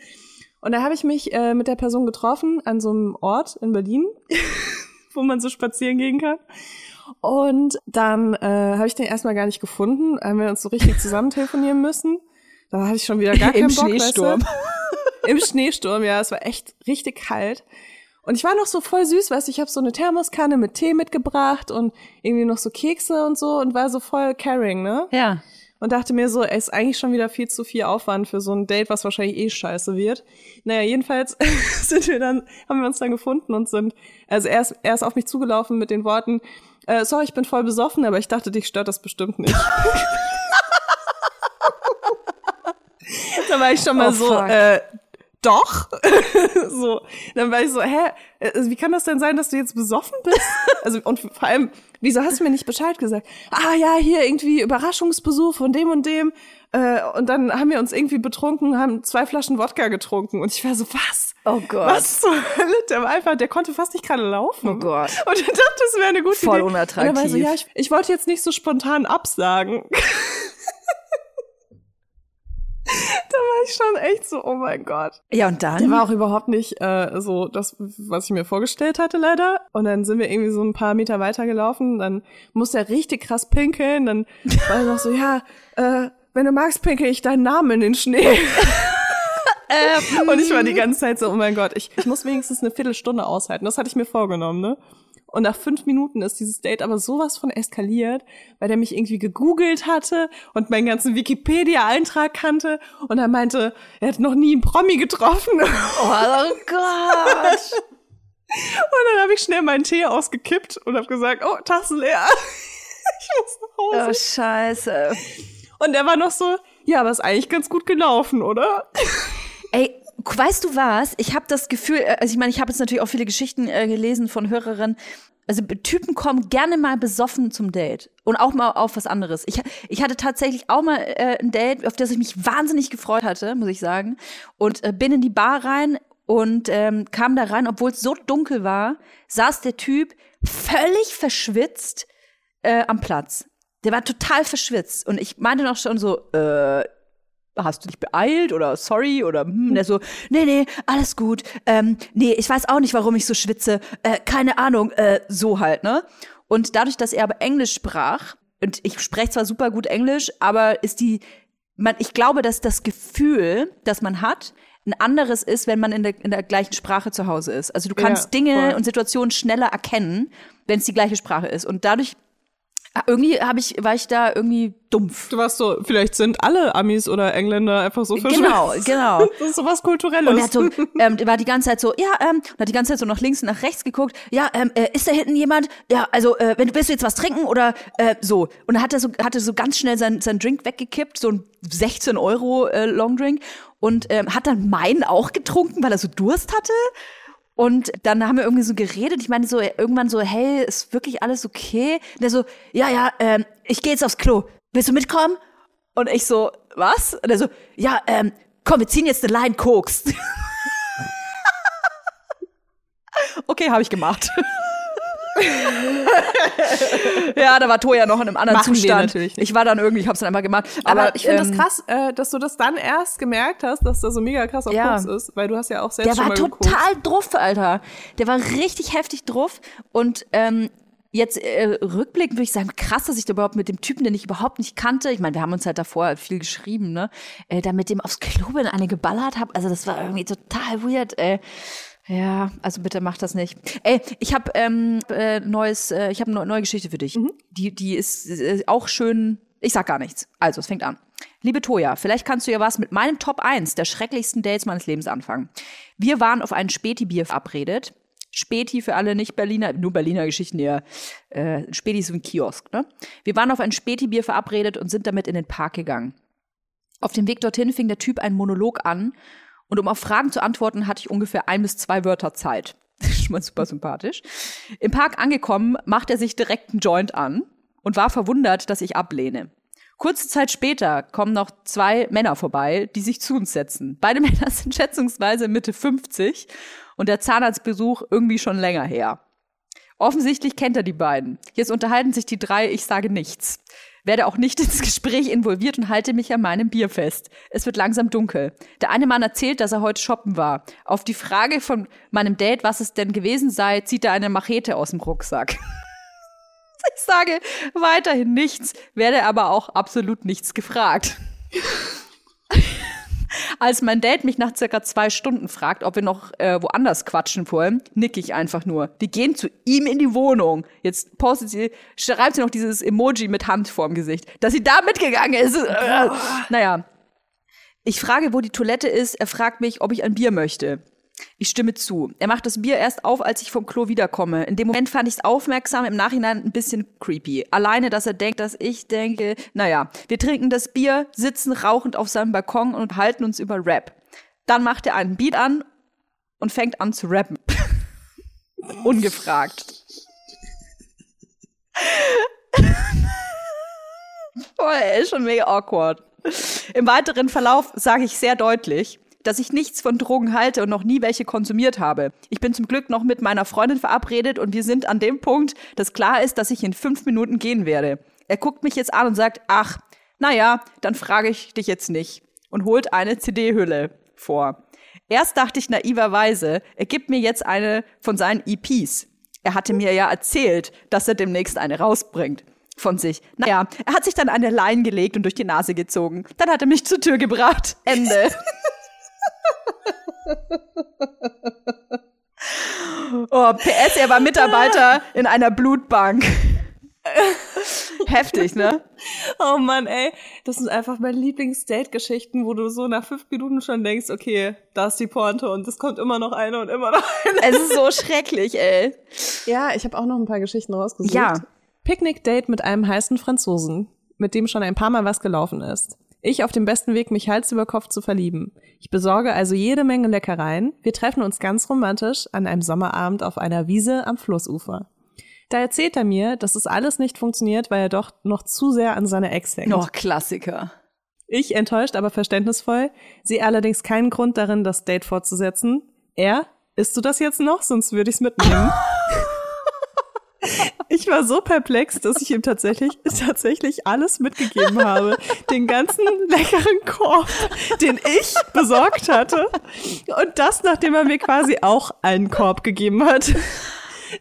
Und da habe ich mich äh, mit der Person getroffen an so einem Ort in Berlin, wo man so spazieren gehen kann. Und dann äh, habe ich den erstmal gar nicht gefunden, haben wir uns so richtig zusammen telefonieren müssen. Da hatte ich schon wieder gar Im keinen Bock, Schneesturm. Weißt du? Im Schneesturm, ja, es war echt richtig kalt. Und ich war noch so voll süß, weißt du, ich habe so eine Thermoskanne mit Tee mitgebracht und irgendwie noch so Kekse und so und war so voll caring, ne? Ja. Und dachte mir so, ey, ist eigentlich schon wieder viel zu viel Aufwand für so ein Date, was wahrscheinlich eh scheiße wird. Naja, jedenfalls sind wir dann, haben wir uns dann gefunden und sind, also er ist, er ist auf mich zugelaufen mit den Worten, äh, sorry, ich bin voll besoffen, aber ich dachte, dich stört das bestimmt nicht. Da war ich schon mal Oh, so, fuck. äh, doch. so, dann war ich so, hä, äh, wie kann das denn sein, dass du jetzt besoffen bist? Also und vor allem, wieso hast du mir nicht Bescheid gesagt? Ah ja, hier irgendwie Überraschungsbesuch von dem und dem. Äh, und dann haben wir uns irgendwie betrunken, haben zwei Flaschen Wodka getrunken und ich war so, was? Oh Gott. Was zur Hölle? Der war einfach, der konnte fast nicht gerade laufen. Oh Gott. Und er dachte, das wäre eine gute Voll Idee. unattraktiv. Und er war so, ja, ich, ich wollte jetzt nicht so spontan absagen. da war ich schon echt so, oh mein Gott. Ja, und dann? Der war auch überhaupt nicht äh, so das, was ich mir vorgestellt hatte, leider. Und dann sind wir irgendwie so ein paar Meter weiter gelaufen. Dann musste er richtig krass pinkeln. Dann war er noch so, ja, äh, wenn du magst, pinkel ich deinen Namen in den Schnee. Und ich war die ganze Zeit so, oh mein Gott, ich, ich muss wenigstens eine Viertelstunde aushalten. Das hatte ich mir vorgenommen, ne? Und nach fünf Minuten ist dieses Date aber sowas von eskaliert, weil der mich irgendwie gegoogelt hatte und meinen ganzen Wikipedia-Eintrag kannte und er meinte, er hat noch nie einen Promi getroffen. oh Gott. Und dann habe ich schnell meinen Tee ausgekippt und habe gesagt, oh, Tasse leer. ich muss nach Hause. Oh, scheiße. Und er war noch so, ja, aber ist eigentlich ganz gut gelaufen, oder? Ey, weißt du was? Ich habe das Gefühl, äh, also ich meine, ich habe jetzt natürlich auch viele Geschichten äh, gelesen von Hörerinnen. Also Typen kommen gerne mal besoffen zum Date und auch mal auf was anderes. Ich, ich hatte tatsächlich auch mal äh, ein Date, auf das ich mich wahnsinnig gefreut hatte, muss ich sagen. Und äh, bin in die Bar rein und ähm, kam da rein, obwohl es so dunkel war, saß der Typ völlig verschwitzt äh, am Platz. Der war total verschwitzt und ich meinte noch schon so, äh, hast du dich beeilt oder sorry oder hm, der so, nee, nee, alles gut. Ähm, nee, ich weiß auch nicht, warum ich so schwitze. Äh, keine Ahnung, äh, so halt, ne? Und dadurch, dass er aber Englisch sprach, und ich spreche zwar super gut Englisch, aber ist die, man, ich glaube, dass das Gefühl, das man hat, ein anderes ist, wenn man in der, in der gleichen Sprache zu Hause ist. Also du kannst Ja, Dinge voll. und Situationen schneller erkennen, wenn es die gleiche Sprache ist. Und dadurch, irgendwie habe ich, war ich da irgendwie dumpf. Du warst so, vielleicht sind alle Amis oder Engländer einfach so verschwitzt. Genau, genau. Das ist sowas Kulturelles. Und er hat so, ähm, war die ganze Zeit so, ja, ähm, und hat die ganze Zeit so nach links und nach rechts geguckt. Ja, ähm, äh, ist da hinten jemand? Ja, also, äh, wenn du willst du jetzt was trinken oder äh, so. Und dann hat er so, hatte so ganz schnell sein, sein Drink weggekippt, so ein 16 Euro äh, Longdrink und ähm, hat dann meinen auch getrunken, weil er so Durst hatte. Und dann haben wir irgendwie so geredet. Ich meine so irgendwann so, hey, ist wirklich alles okay? Und der so, ja, ja, ähm, ich gehe jetzt aufs Klo. Willst du mitkommen? Und ich so, was? Und er so, ja, ähm, komm, wir ziehen jetzt eine Line Koks. okay, habe ich gemacht. ja, da war Toja noch in einem anderen Machen Zustand. Ich war dann irgendwie, ich habe es dann einfach gemacht. Aber, Aber, ich finde ähm, das krass, äh, dass du das dann erst gemerkt hast, dass der so mega krass auf Ja. Koks ist, weil du hast ja auch selbst Der schon war mal geguckt. total druff, Alter. Der war richtig heftig druff. Und ähm, jetzt äh, rückblickend würde ich sagen, krass, dass ich da überhaupt mit dem Typen, den ich überhaupt nicht kannte, ich meine, wir haben uns halt davor viel geschrieben, ne, äh, da mit dem aufs Klo bin, eine geballert habe. Also das war irgendwie total weird, ey. Ja, also bitte mach das nicht. Ey, ich habe ähm, äh, neues, äh, ich habe eine neue Geschichte für dich. Die, die ist äh, auch schön. Ich sag gar nichts. Also, es fängt an. Liebe Toja, vielleicht kannst du ja was mit meinem Top 1 der schrecklichsten Dates meines Lebens anfangen. Wir waren auf einen Späti-Bier verabredet. Späti für alle Nicht-Berliner, nur Berliner Geschichten, ja. Äh, Späti ist so ein Kiosk, ne? Wir waren auf ein Späti-Bier verabredet und sind damit in den Park gegangen. Auf dem Weg dorthin fing der Typ einen Monolog an und um auf Fragen zu antworten, hatte ich ungefähr ein bis zwei Wörter Zeit. Schon mal super sympathisch. Im Park angekommen, macht er sich direkt einen Joint an und war verwundert, dass ich ablehne. Kurze Zeit später kommen noch zwei Männer vorbei, die sich zu uns setzen. Beide Männer sind schätzungsweise Mitte 50 und der Zahnarztbesuch irgendwie schon länger her. Offensichtlich kennt er die beiden. Jetzt unterhalten sich die drei, ich sage nichts. Werde auch nicht ins Gespräch involviert und halte mich an meinem Bier fest. Es wird langsam dunkel. Der eine Mann erzählt, dass er heute shoppen war. Auf die Frage von meinem Date, was es denn gewesen sei, zieht er eine Machete aus dem Rucksack. Ich sage weiterhin nichts, werde aber auch absolut nichts gefragt. Als mein Date mich nach circa zwei Stunden fragt, ob wir noch äh, woanders quatschen wollen, nick ich einfach nur. Wir gehen zu ihm in die Wohnung. Jetzt postet sie, schreibt sie noch dieses Emoji mit Hand vorm Gesicht, dass sie da mitgegangen ist. Äh, naja. Ich frage, wo die Toilette ist. Er fragt mich, ob ich ein Bier möchte. Ich stimme zu. Er macht das Bier erst auf, als ich vom Klo wiederkomme. In dem Moment fand ich es aufmerksam, im Nachhinein ein bisschen creepy. Alleine, dass er denkt, dass ich denke, naja, wir trinken das Bier, sitzen rauchend auf seinem Balkon und halten uns über Rap. Dann macht er einen Beat an und fängt an zu rappen. Ungefragt. Boah, er ist schon mega awkward. Im weiteren Verlauf sage ich sehr deutlich, dass ich nichts von Drogen halte und noch nie welche konsumiert habe. Ich bin zum Glück noch mit meiner Freundin verabredet und wir sind an dem Punkt, dass klar ist, dass ich in fünf Minuten gehen werde. Er guckt mich jetzt an und sagt, ach, naja, dann frage ich dich jetzt nicht und holt eine CD-Hülle vor. Erst dachte ich naiverweise, er gibt mir jetzt eine von seinen EPs. Er hatte mir ja erzählt, dass er demnächst eine rausbringt von sich. Naja, er hat sich dann eine Leine gelegt und durch die Nase gezogen. Dann hat er mich zur Tür gebracht. Ende. Oh, PS, er war Mitarbeiter in einer Blutbank. Heftig, ne? Oh Mann, ey. Das sind einfach meine Lieblings-Date-Geschichten, wo du so nach fünf Minuten schon denkst, okay, da ist die Pointe und es kommt immer noch eine und immer noch eine. Es ist so schrecklich, ey. Ja, ich habe auch noch ein paar Geschichten rausgesucht. Ja. Picknick-Date mit einem heißen Franzosen, mit dem schon ein paar Mal was gelaufen ist. Ich auf dem besten Weg, mich Hals über Kopf zu verlieben. Ich besorge also jede Menge Leckereien. Wir treffen uns ganz romantisch an einem Sommerabend auf einer Wiese am Flussufer. Da erzählt er mir, dass es alles nicht funktioniert, weil er doch noch zu sehr an seiner Ex hängt. Noch Klassiker. Ich enttäuscht, aber verständnisvoll, sehe allerdings keinen Grund darin, das Date fortzusetzen. Er, isst du das jetzt noch? Sonst würde ich's mitnehmen. Ich war so perplex, dass ich ihm tatsächlich, tatsächlich alles mitgegeben habe. Den ganzen leckeren Korb, den ich besorgt hatte. Und das, nachdem er mir quasi auch einen Korb gegeben hat.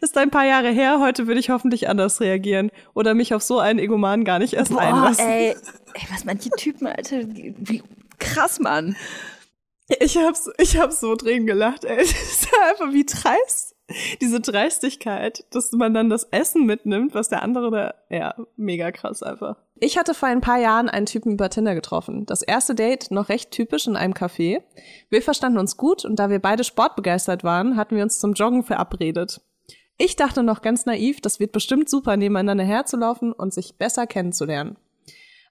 Ist ein paar Jahre her, heute würde ich hoffentlich anders reagieren. Oder mich auf so einen Egoman gar nicht erst Boah, einlassen. ey, ey, was manche Typen, Alter, wie krass, Mann. Ich hab's, ich hab so drin gelacht, ey. Das ist einfach wie dreist. Diese Dreistigkeit, dass man dann das Essen mitnimmt, was der andere da, ja, mega krass einfach. Ich hatte vor ein paar Jahren einen Typen über Tinder getroffen. Das erste Date noch recht typisch in einem Café. Wir verstanden uns gut und da wir beide sportbegeistert waren, hatten wir uns zum Joggen verabredet. Ich dachte noch ganz naiv, das wird bestimmt super, nebeneinander herzulaufen und sich besser kennenzulernen.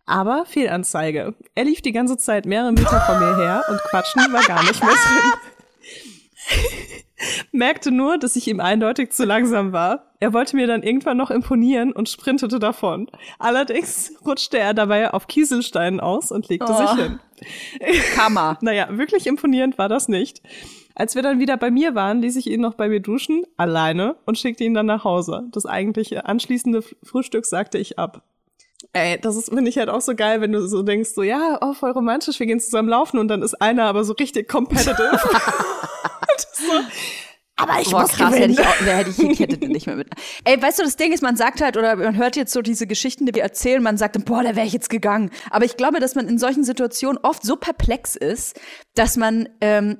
Aber Fehlanzeige. Er lief die ganze Zeit mehrere Meter vor mir her und quatschen war gar nicht mehr drin. Merkte nur, dass ich ihm eindeutig zu langsam war. Er wollte mir dann irgendwann noch imponieren und sprintete davon. Allerdings rutschte er dabei auf Kieselsteinen aus und legte Oh. sich hin. Kammer. Naja, wirklich imponierend war das nicht. Als wir dann wieder bei mir waren, ließ ich ihn noch bei mir duschen, alleine, und schickte ihn dann nach Hause. Das eigentliche anschließende Frühstück sagte ich ab. Ey, das ist, finde ich halt auch so geil, wenn du so denkst, so, ja, oh, voll romantisch, wir gehen zusammen laufen und dann ist einer aber so richtig competitive. aber ich Boah, muss krass, hätte gewinnen. ich, auch, hätte ich, hätte den nicht mehr mit. Ey, weißt du, das Ding ist, man sagt halt, oder man hört jetzt so diese Geschichten, die wir erzählen, man sagt, boah, da wäre ich jetzt gegangen. Aber ich glaube, dass man in solchen Situationen oft so perplex ist, dass man, ähm,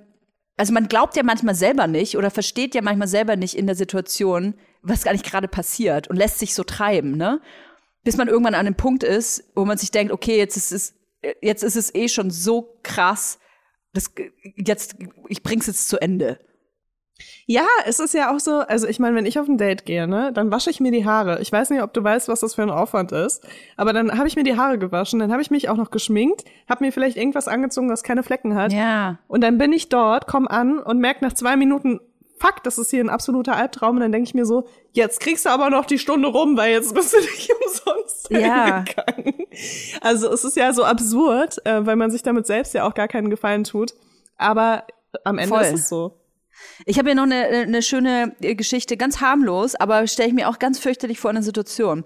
also man glaubt ja manchmal selber nicht oder versteht ja manchmal selber nicht in der Situation, was gar nicht gerade passiert und lässt sich so treiben, ne? Bis man irgendwann an einem Punkt ist, wo man sich denkt, okay, jetzt ist es, jetzt ist es eh schon so krass, das, jetzt, ich bring's jetzt zu Ende. Ja, es ist ja auch so, also ich meine, wenn ich auf ein Date gehe, ne, dann wasche ich mir die Haare. Ich weiß nicht, ob du weißt, was das für ein Aufwand ist, aber dann habe ich mir die Haare gewaschen, dann habe ich mich auch noch geschminkt, habe mir vielleicht irgendwas angezogen, was keine Flecken hat. Ja. Und dann bin ich dort, komm an und merke nach zwei Minuten, fuck, das ist hier ein absoluter Albtraum. Und dann denke ich mir so, jetzt kriegst du aber noch die Stunde rum, weil jetzt bist du nicht umsonst Ja. hingegangen. Also es ist ja so absurd, äh, weil man sich damit selbst ja auch gar keinen Gefallen tut. Aber am Ende Voll. ist es so. Ich habe hier noch eine, eine schöne Geschichte, ganz harmlos, aber stelle ich mir auch ganz fürchterlich vor eine Situation.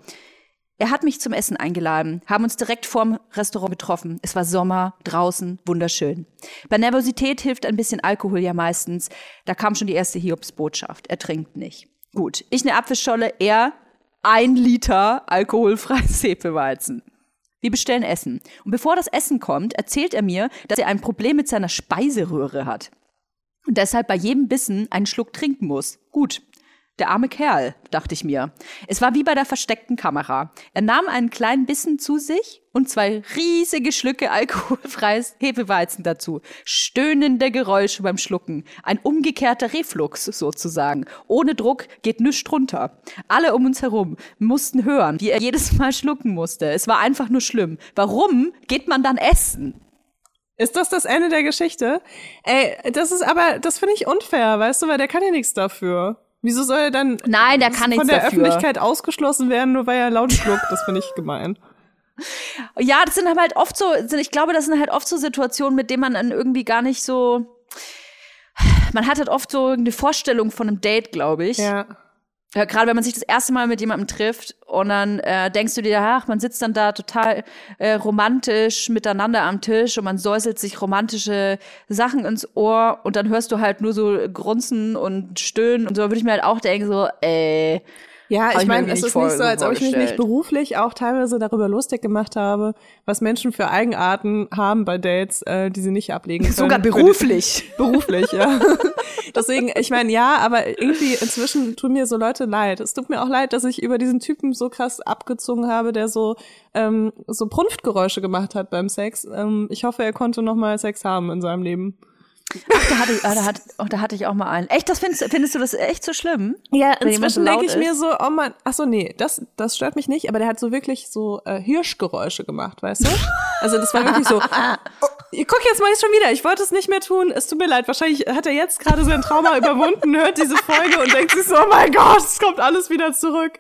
Er hat mich zum Essen eingeladen, haben uns direkt vorm Restaurant getroffen. Es war Sommer, draußen, wunderschön. Bei Nervosität hilft ein bisschen Alkohol ja meistens. Da kam schon die erste Hiobsbotschaft. Er trinkt nicht. Gut, ich eine Apfelscholle, er ein Liter alkoholfreies Hefeweizen. Wir bestellen Essen. Und bevor das Essen kommt, erzählt er mir, dass er ein Problem mit seiner Speiseröhre hat und deshalb bei jedem Bissen einen Schluck trinken muss. Gut. Der arme Kerl, dachte ich mir. Es war wie bei der versteckten Kamera. Er nahm einen kleinen Bissen zu sich und zwei riesige Schlücke alkoholfreies Hefeweizen dazu. Stöhnende Geräusche beim Schlucken. Ein umgekehrter Reflux sozusagen. Ohne Druck geht nichts runter. Alle um uns herum mussten hören, wie er jedes Mal schlucken musste. Es war einfach nur schlimm. Warum geht man dann essen? Ist das das Ende der Geschichte? Ey, das ist aber, das finde ich unfair, weißt du, weil der kann ja nichts dafür. Wieso soll er dann Nein, der kann von der dafür. Öffentlichkeit ausgeschlossen werden, nur weil er laut schluckt? Das finde ich gemein. Ja, das sind aber halt oft so, ich glaube, das sind halt oft so Situationen, mit denen man dann irgendwie gar nicht so. Man hat halt oft so eine Vorstellung von einem Date, glaube ich. Ja. Ja, Gerade wenn man sich das erste Mal mit jemandem trifft und dann äh, denkst du dir, ach, man sitzt dann da total äh, romantisch miteinander am Tisch und man säuselt sich romantische Sachen ins Ohr und dann hörst du halt nur so Grunzen und Stöhnen und so, würde ich mir halt auch denken, so, äh, Ja, ich meine, es ist nicht so, als ob ich mich nicht beruflich auch teilweise darüber lustig gemacht habe, was Menschen für Eigenarten haben bei Dates, äh, die sie nicht ablegen können. sogar beruflich. Beruflich, ja. Deswegen, ich meine, ja, aber irgendwie inzwischen tun mir so Leute leid. Es tut mir auch leid, dass ich über diesen Typen so krass abgezogen habe, der so ähm, so Prunftgeräusche gemacht hat beim Sex. Ähm, ich hoffe, er konnte noch mal Sex haben in seinem Leben. Da hatte ich, ah, da, hat, oh, da hatte ich auch mal einen. Echt, das findest, findest du das echt so schlimm? Ja, inzwischen denke ich mir ist? so, oh man, ach so, nee, das, das stört mich nicht, aber der hat so wirklich so äh, Hirschgeräusche gemacht, weißt du? Also das war wirklich so, oh, guck, jetzt mach ich's schon wieder, ich wollte es nicht mehr tun, es tut mir leid, wahrscheinlich hat er jetzt gerade sein Trauma überwunden, hört diese Folge und denkt sich so, oh mein Gott, es kommt alles wieder zurück.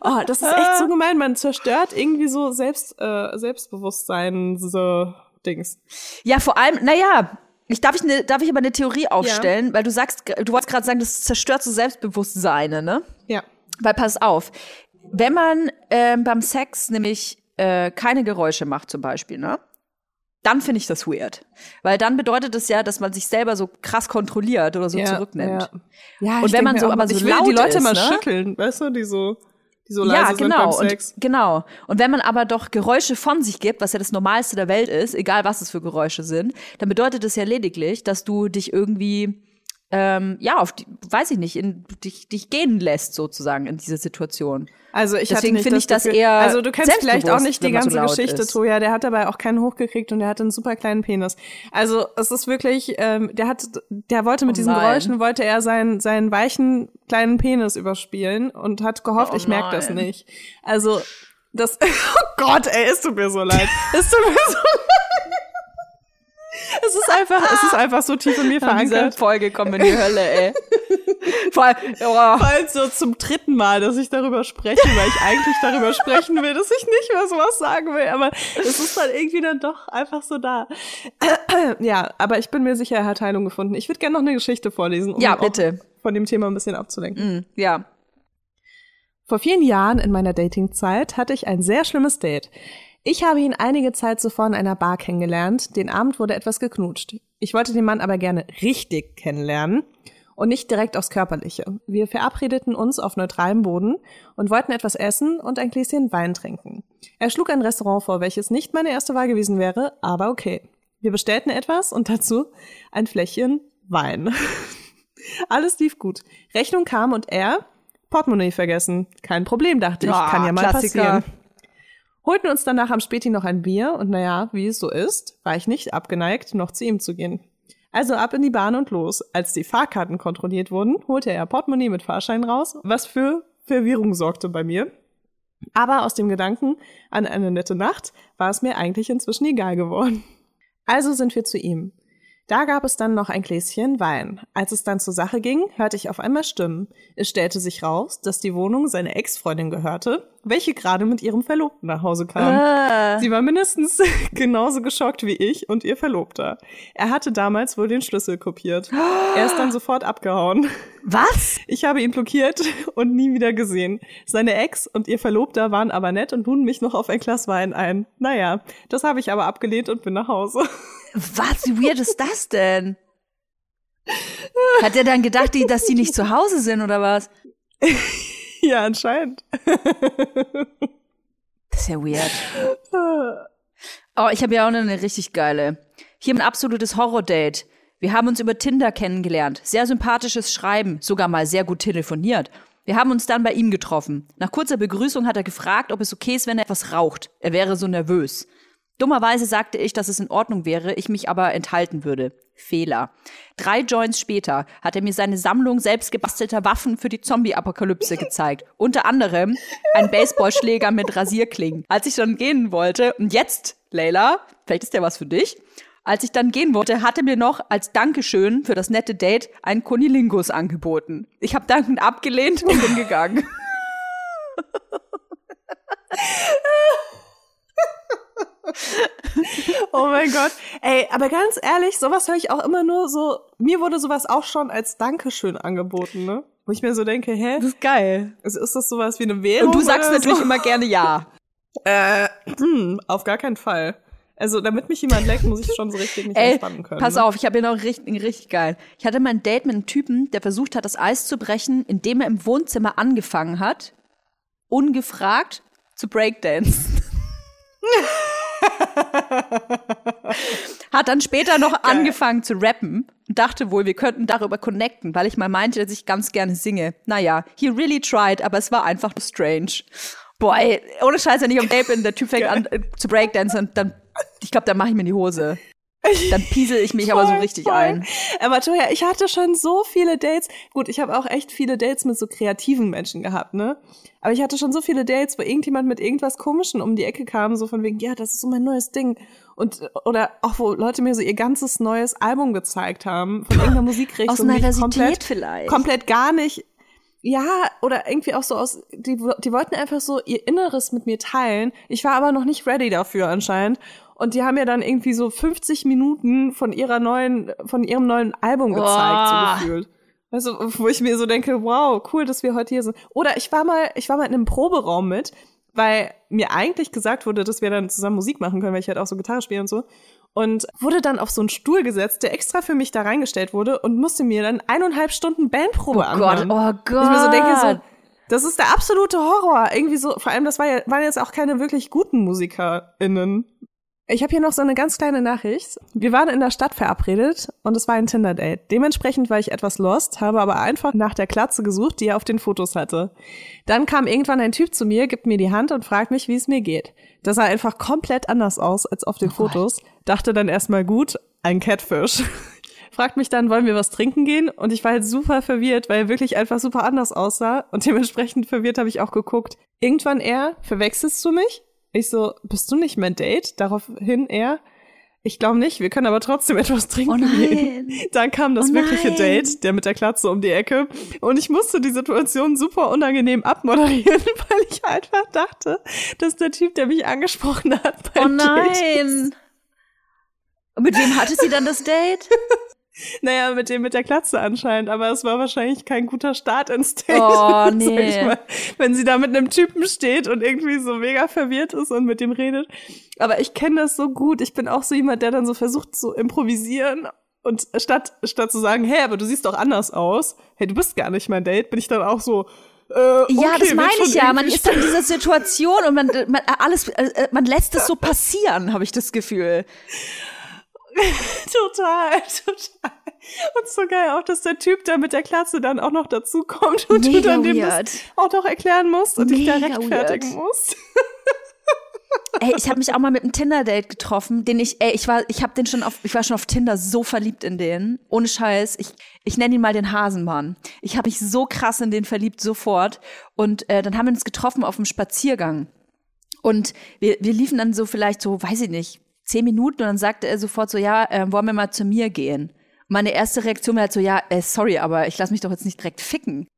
Oh, das ist echt so gemein, man zerstört irgendwie so Selbst, äh, Selbstbewusstsein, so Dings. Ja, vor allem, naja, ich, darf, ich ne, darf ich aber eine Theorie aufstellen, weil du sagst, du wolltest gerade sagen, das zerstört so Selbstbewusstseine, ne? Ja. Weil pass auf, wenn man ähm, beim Sex nämlich äh, keine Geräusche macht zum Beispiel, ne? Dann finde ich das weird. Weil dann bedeutet es ja, dass man sich selber so krass kontrolliert oder so ja, zurücknimmt. Ja, ja Und ich wenn man so aber so ich will laut die Leute ist, mal ne? schütteln, weißt du, die so, die so leise Ja, sind genau. beim Sex. Und, genau. Und wenn man aber doch Geräusche von sich gibt, was ja das Normalste der Welt ist, egal was es für Geräusche sind, dann bedeutet es ja lediglich, dass du dich irgendwie, ähm, ja, auf die, weiß ich nicht, in, dich, dich gehen lässt sozusagen in diese Situation. Also ich Deswegen nicht finde ich das Gefühl- eher Also du kennst vielleicht auch nicht die so ganze laut Geschichte, ist. Toja. Der hat dabei auch keinen hochgekriegt und der hatte einen super kleinen Penis. Also es ist wirklich, ähm, der hat, der wollte mit Oh diesen nein. Geräuschen wollte er seinen seinen weichen kleinen Penis überspielen und hat gehofft, Oh ich merke das nicht. Also das, oh Gott, ey, es tut mir so leid. Es tut mir so leid. Es ist einfach, es ist einfach so tief in mir verankert. Folge kommen wir in die Hölle, ey. Vor allem, oh. Vor allem so zum dritten Mal, dass ich darüber spreche, weil ich eigentlich darüber sprechen will, dass ich nicht mehr sowas sagen will, aber es ist dann irgendwie dann doch einfach so da. Ja, aber ich bin mir sicher, er hat Heilung gefunden. Ich würde gerne noch eine Geschichte vorlesen, um Ja, bitte. von dem Thema ein bisschen abzulenken. Ja. Vor vielen Jahren in meiner Datingzeit hatte ich ein sehr schlimmes Date. Ich habe ihn einige Zeit zuvor in einer Bar kennengelernt. Den Abend wurde etwas geknutscht. Ich wollte den Mann aber gerne richtig kennenlernen und nicht direkt aufs Körperliche. Wir verabredeten uns auf neutralem Boden und wollten etwas essen und ein Gläschen Wein trinken. Er schlug ein Restaurant vor, welches nicht meine erste Wahl gewesen wäre, aber okay. Wir bestellten etwas und dazu ein Fläschchen Wein. Alles lief gut. Rechnung kam und er Portemonnaie vergessen. Kein Problem, dachte ich. Ja, Kann ja mal Klassiker. passieren. Holten uns danach am Späti noch ein Bier und naja, wie es so ist, war ich nicht abgeneigt, noch zu ihm zu gehen. Also ab in die Bahn und los. Als die Fahrkarten kontrolliert wurden, holte er Portemonnaie mit Fahrschein raus, was für Verwirrung sorgte bei mir. Aber aus dem Gedanken an eine nette Nacht war es mir eigentlich inzwischen egal geworden. Also sind wir zu ihm. Da gab es dann noch ein Gläschen Wein. Als es dann zur Sache ging, hörte ich auf einmal Stimmen. Es stellte sich raus, dass die Wohnung seiner Ex-Freundin gehörte, welche gerade mit ihrem Verlobten nach Hause kam. Sie war mindestens genauso geschockt wie ich und ihr Verlobter. Er hatte damals wohl den Schlüssel kopiert. Er ist dann sofort abgehauen. Was? Ich habe ihn blockiert und nie wieder gesehen. Seine Ex und ihr Verlobter waren aber nett und luden mich noch auf ein Glas Wein ein. Naja, das habe ich aber abgelehnt und bin nach Hause. Was? Wie weird ist das denn? Hat er dann gedacht, die, dass die nicht zu Hause sind oder was? ja, anscheinend. Das ist ja weird. Oh, ich habe ja auch noch eine richtig geile. Hier ein absolutes Horror-Date. Wir haben uns über Tinder kennengelernt. Sehr sympathisches Schreiben, sogar mal sehr gut telefoniert. Wir haben uns dann bei ihm getroffen. Nach kurzer Begrüßung hat er gefragt, ob es okay ist, wenn er etwas raucht. Er wäre so nervös. Dummerweise sagte ich, dass es in Ordnung wäre, ich mich aber enthalten würde. Fehler. Drei Joints später hat er mir seine Sammlung selbst gebastelter Waffen für die Zombie-Apokalypse gezeigt. Unter anderem ein Baseballschläger mit Rasierklingen. Als ich dann gehen wollte, und jetzt, Leila, vielleicht ist der was für dich. Als ich dann gehen wollte, hat er mir noch als Dankeschön für das nette Date einen Kunilingus angeboten. Ich habe dankend abgelehnt und bin gegangen. Oh mein Gott. Ey, aber ganz ehrlich, sowas höre ich auch immer nur so. Mir wurde sowas auch schon als Dankeschön angeboten, ne? Wo ich mir so denke, hä? Das ist geil. Also ist das sowas wie eine Währung? Und du sagst natürlich so? immer gerne ja. Äh, hm, auf gar keinen Fall. Also, damit mich jemand leckt, muss ich schon so richtig mich Ey, entspannen können. pass ne? auf, ich habe hier noch richtig, richtig geil. Ich hatte mal ein Date mit einem Typen, der versucht hat, das Eis zu brechen, indem er im Wohnzimmer angefangen hat, ungefragt zu Breakdancen. hat dann später noch angefangen zu rappen und dachte wohl, wir könnten darüber connecten, weil ich mal meinte, dass ich ganz gerne singe. Naja, he really tried, aber es war einfach nur strange. Boah, ey, ohne Scheiß, wenn ich am Date bin, der Typ fängt an äh, zu Breakdancen und dann, ich glaube, dann mache ich mir in die Hose. Dann piesel ich mich aber so Voll, richtig voll. ein. Aber Toja, ich hatte schon so viele Dates. Gut, ich habe auch echt viele Dates mit so kreativen Menschen gehabt, ne? Aber ich hatte schon so viele Dates, wo irgendjemand mit irgendwas Komischen um die Ecke kam, so von wegen, ja, das ist so mein neues Ding. Und, oder auch wo Leute mir so ihr ganzes neues Album gezeigt haben, von irgendeiner Musikrichtung. Aus Diversität komplett, vielleicht. komplett gar nicht ja, oder irgendwie auch so aus, die, die wollten einfach so ihr Inneres mit mir teilen. Ich war aber noch nicht ready dafür anscheinend. Und die haben mir dann irgendwie so 50 Minuten von ihrer neuen, von ihrem neuen Album gezeigt, Boah. so gefühlt. Also, wo ich mir so denke, wow, cool, dass wir heute hier sind. Oder ich war mal, ich war mal in einem Proberaum mit, weil mir eigentlich gesagt wurde, dass wir dann zusammen Musik machen können, weil ich halt auch so Gitarre spiele und so. Und wurde dann auf so einen Stuhl gesetzt, der extra für mich da reingestellt wurde und musste mir dann eineinhalb Stunden Bandprobe Oh Gott, anhören. oh Gott. Ich mir so denke, so, das ist der absolute Horror. Irgendwie so, vor allem, das war ja, waren jetzt auch keine wirklich guten MusikerInnen. Ich habe hier noch so eine ganz kleine Nachricht. Wir waren in der Stadt verabredet und es war ein Tinder-Date. Dementsprechend war ich etwas lost, habe aber einfach nach der Klatze gesucht, die er auf den Fotos hatte. Dann kam irgendwann ein Typ zu mir, gibt mir die Hand und fragt mich, wie es mir geht. Das sah einfach komplett anders aus als auf den Fotos. Dachte dann erstmal gut, ein Catfish. Fragt mich dann, wollen wir was trinken gehen? Und ich war halt super verwirrt, weil er wirklich einfach super anders aussah. Und dementsprechend verwirrt habe ich auch geguckt. Irgendwann er, verwechselst du mich? Ich so, bist du nicht mein Date? Daraufhin er, ich glaube nicht, wir können aber trotzdem etwas trinken Oh nein. gehen. Dann kam das Oh wirkliche nein. Date, der mit der Klatze um die Ecke. Und ich musste die Situation super unangenehm abmoderieren, weil ich einfach dachte, dass der Typ, der mich angesprochen hat, Oh mein Date ist. nein. Und mit wem hatte sie dann das Date? Naja, mit dem mit der Klatze anscheinend, aber es war wahrscheinlich kein guter Start ins Date. Oh, nee. mal. Wenn sie da mit einem Typen steht und irgendwie so mega verwirrt ist und mit dem redet. Aber ich kenne das so gut. Ich bin auch so jemand, der dann so versucht zu improvisieren. Und statt, statt zu sagen, hey, aber du siehst doch anders aus, hey, du bist gar nicht mein Date, bin ich dann auch so, äh, okay, ja, das meine ich ja. Man ist dann in dieser Situation und man, man alles, äh, man lässt es so passieren, habe ich das Gefühl. Total, total. Und so geil auch, dass der Typ da mit der Klatze dann auch noch dazu kommt und du Mega dann dem weird. das auch noch erklären musst und dich da Mega rechtfertigen weird. musst. Ey, ich habe mich auch mal mit einem Tinder-Date getroffen, den ich, ey, ich war, ich habe den schon auf, ich war schon auf Tinder so verliebt in den. Ohne Scheiß. Ich, ich nenne ihn mal den Hasenmann. Ich habe mich so krass in den verliebt sofort. Und äh, dann haben wir uns getroffen auf dem Spaziergang. Und wir, wir liefen dann so vielleicht so, weiß ich nicht, zehn Minuten und dann sagte er sofort so, ja, äh, wollen wir mal zu mir gehen? Meine erste Reaktion war halt so, ja, äh, sorry, aber ich lass mich doch jetzt nicht direkt ficken.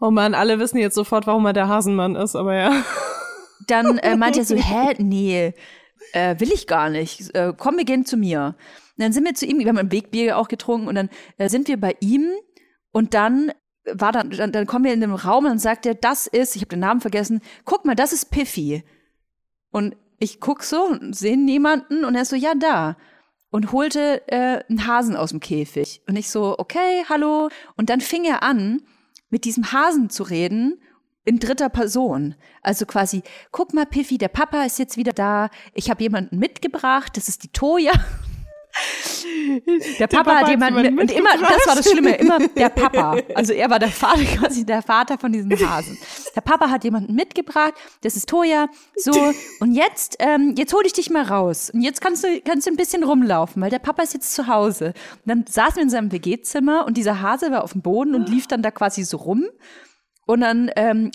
Oh man, alle wissen jetzt sofort, warum er der Hasenmann ist, aber ja. Dann äh, meinte er so, hä, nee, äh, will ich gar nicht. Äh, komm, wir gehen zu mir. Und dann sind wir zu ihm, wir haben ein Wegbier auch getrunken und dann äh, sind wir bei ihm und dann war dann, dann, dann kommen wir in den Raum und dann sagt er, das ist, ich habe den Namen vergessen, guck mal, das ist Piffy. Und ich guck so und sehe niemanden und er ist so, ja, da. Und holte äh, einen Hasen aus dem Käfig. Und ich so, okay, hallo. Und dann fing er an, mit diesem Hasen zu reden in dritter Person. Also quasi, guck mal, Piffy, der Papa ist jetzt wieder da. Ich habe jemanden mitgebracht, das ist die Toja. Der Papa, Papa hat jemanden und immer, das war das Schlimme, immer der Papa. Also er war der Vater, quasi der Vater von diesem Hasen. Der Papa hat jemanden mitgebracht, das ist Toja, so, und jetzt, ähm, jetzt hol ich dich mal raus. Und jetzt kannst du, kannst du ein bisschen rumlaufen, weil der Papa ist jetzt zu Hause. Und dann saßen wir in seinem WG-Zimmer und dieser Hase war auf dem Boden und lief dann da quasi so rum. Und dann ähm,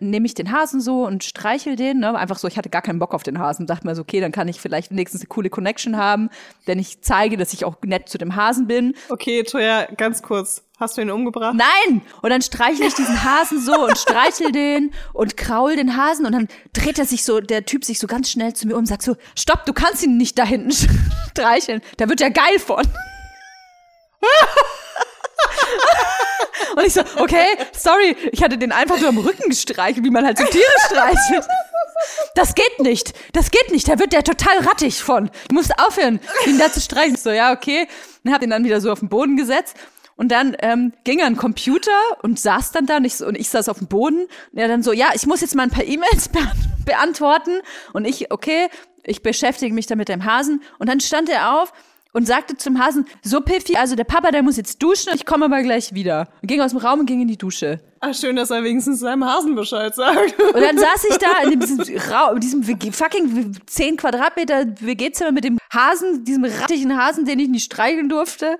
nehme ich den Hasen so und streichel den. Ne? Einfach so, ich hatte gar keinen Bock auf den Hasen. Dachte mir so, okay, dann kann ich vielleicht wenigstens eine coole Connection haben, wenn ich zeige, dass ich auch nett zu dem Hasen bin. Okay, Toya, ganz kurz. Hast du ihn umgebracht? Nein! Und dann streichel ich diesen Hasen so und streichel den und kraul den Hasen und dann dreht er sich so, der Typ sich so ganz schnell zu mir um und sagt so, stopp, du kannst ihn nicht da hinten streicheln. Da wird er geil von. Und ich so, okay, sorry, ich hatte den einfach nur am Rücken gestreichelt, wie man halt so Tiere streichelt. Das geht nicht, das geht nicht, da wird der total rattig von. Du musst aufhören, ihn da zu streichen. Ich So, ja, okay. Und hab ihn dann wieder so auf den Boden gesetzt. Und dann ähm, ging er an den Computer und saß dann da und ich, und ich saß auf dem Boden. Und er dann so, ja, ich muss jetzt mal ein paar E-Mails be beantworten. Und ich, okay, ich beschäftige mich dann mit dem Hasen. Und dann stand er auf und sagte zum Hasen, so Piffy, also der Papa, der muss jetzt duschen ich komme aber gleich wieder. Und ging aus dem Raum und ging in die Dusche. Ach, schön, dass er wenigstens seinem Hasen Bescheid sagt. Und dann saß ich da in diesem, Ra in diesem fucking 10 Quadratmeter WG-Zimmer mit dem Hasen, diesem rattigen Hasen, den ich nicht streicheln durfte.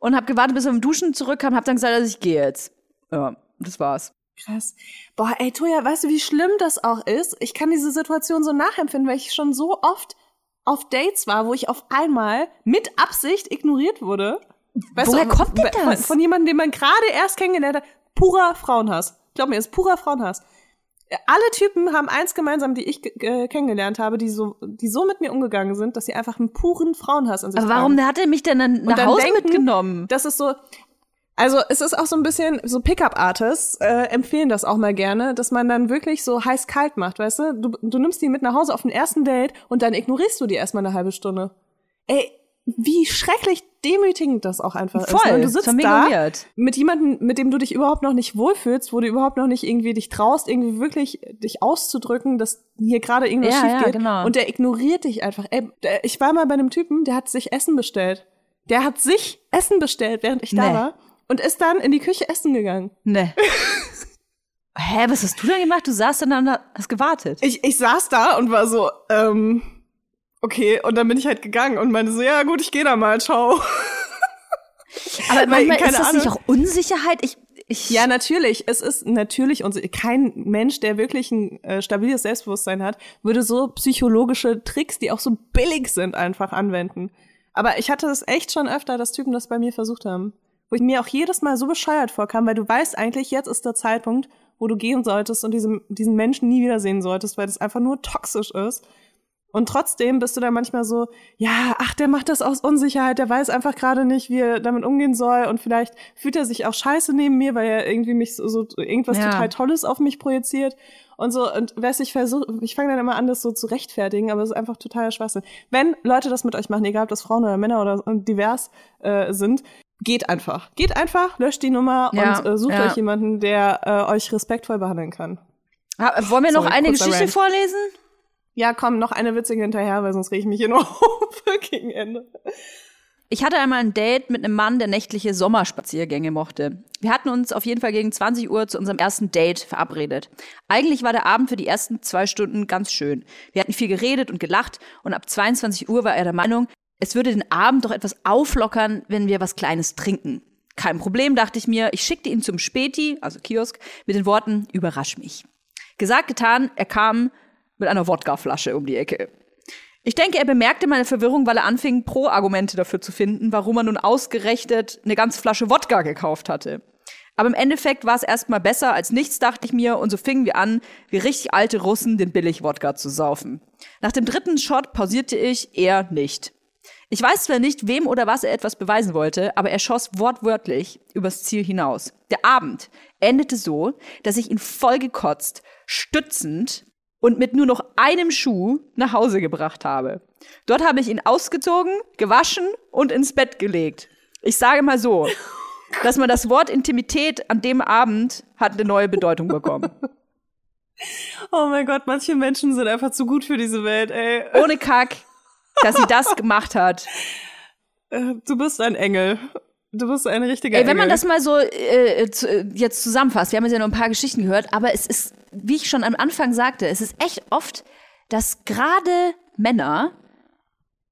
Und habe gewartet, bis er vom Duschen zurückkam, hab dann gesagt, dass ich gehe jetzt. Ja, das war's. Krass. Boah, ey, Toja, weißt du, wie schlimm das auch ist? Ich kann diese Situation so nachempfinden, weil ich schon so oft auf Dates war, wo ich auf einmal mit Absicht ignoriert wurde. Weißt Woher du, kommt denn von, das? Von jemandem, den man gerade erst kennengelernt hat. Purer Frauenhass. Glaub mir, ist purer Frauenhass. Alle Typen haben eins gemeinsam, die ich äh, kennengelernt habe, die so, die so mit mir umgegangen sind, dass sie einfach einen puren Frauenhass an sich Aber warum tragen. hat er mich denn dann nach Hause denken, mitgenommen? Das ist so. Also es ist auch so ein bisschen, so Pickup-Artists äh, empfehlen das auch mal gerne, dass man dann wirklich so heiß-kalt macht, weißt du? du? Du nimmst die mit nach Hause auf den ersten Date und dann ignorierst du die erstmal eine halbe Stunde. Ey, wie schrecklich demütigend das auch einfach ist. Voll, Ne? Du das sitzt da weird. mit jemandem, mit dem du dich überhaupt noch nicht wohlfühlst, wo du überhaupt noch nicht irgendwie dich traust, irgendwie wirklich dich auszudrücken, dass hier gerade irgendwas Ja, schief ja, geht. genau. Und der ignoriert dich einfach. Ey, ich war mal bei einem Typen, der hat sich Essen bestellt. Der hat sich Essen bestellt, während ich da Nee. war. Und ist dann in die Küche essen gegangen. Ne. Hä, was hast du denn gemacht? Du saßt dann da und hast gewartet. Ich, ich saß da und war so, ähm, okay. Und dann bin ich halt gegangen und meinte so, ja gut, ich gehe da mal, ciao. Aber Weil, manchmal keine ist das nicht Ahnung. auch Unsicherheit? Ich, ich, Ja, natürlich. Es ist natürlich und kein Mensch, der wirklich ein äh, stabiles Selbstbewusstsein hat, würde so psychologische Tricks, die auch so billig sind, einfach anwenden. Aber ich hatte das echt schon öfter, dass Typen das bei mir versucht haben. Wo ich mir auch jedes Mal so bescheuert vorkam, weil du weißt eigentlich, jetzt ist der Zeitpunkt, wo du gehen solltest und diesem, diesen Menschen nie wiedersehen solltest, weil das einfach nur toxisch ist. Und trotzdem bist du dann manchmal so, ja, ach, der macht das aus Unsicherheit, der weiß einfach gerade nicht, wie er damit umgehen soll und vielleicht fühlt er sich auch scheiße neben mir, weil er irgendwie mich so, so irgendwas Ja. total Tolles auf mich projiziert und so und weiß ich versuche, ich fange dann immer an, das so zu rechtfertigen, aber es ist einfach totaler Schwachsinn. Wenn Leute das mit euch machen, egal ob das Frauen oder Männer oder divers äh, sind, geht einfach, geht einfach, löscht die Nummer Ja, und äh, sucht ja. euch jemanden, der äh, euch respektvoll behandeln kann. Ha- Wollen wir noch Sorry, eine kurzer Geschichte Rant. vorlesen? Ja, komm, noch eine witzige hinterher, weil sonst reg ich mich hier noch auf gegen Ende. Ich hatte einmal ein Date mit einem Mann, der nächtliche Sommerspaziergänge mochte. Wir hatten uns auf jeden Fall gegen 20 Uhr zu unserem ersten Date verabredet. Eigentlich war der Abend für die ersten zwei Stunden ganz schön. Wir hatten viel geredet und gelacht und ab 22 Uhr war er der Meinung, es würde den Abend doch etwas auflockern, wenn wir was Kleines trinken. Kein Problem, dachte ich mir. Ich schickte ihn zum Späti, also Kiosk, mit den Worten, überrasch mich. Gesagt, getan, er kam mit einer Wodkaflasche um die Ecke. Ich denke, er bemerkte meine Verwirrung, weil er anfing, Pro-Argumente dafür zu finden, warum er nun ausgerechnet eine ganze Flasche Wodka gekauft hatte. Aber im Endeffekt war es erstmal besser als nichts, dachte ich mir, und so fingen wir an, wie richtig alte Russen den Billig-Wodka zu saufen. Nach dem dritten Shot pausierte ich, er nicht. Ich weiß zwar nicht, wem oder was er etwas beweisen wollte, aber er schoss wortwörtlich übers Ziel hinaus. Der Abend endete so, dass ich ihn vollgekotzt, stützend und mit nur noch einem Schuh nach Hause gebracht habe. Dort habe ich ihn ausgezogen, gewaschen und ins Bett gelegt. Ich sage mal so, dass man das Wort Intimität an dem Abend hat eine neue Bedeutung bekommen. Oh mein Gott, manche Menschen sind einfach zu gut für diese Welt, ey. Ohne Kack, dass sie das gemacht hat. Äh, Du bist ein Engel. Du bist ein richtiger Ey, Engel. wenn man das mal so äh, zu, äh, jetzt zusammenfasst, wir haben jetzt ja noch ein paar Geschichten gehört, aber es ist, wie ich schon am Anfang sagte, es ist echt oft, dass gerade Männer,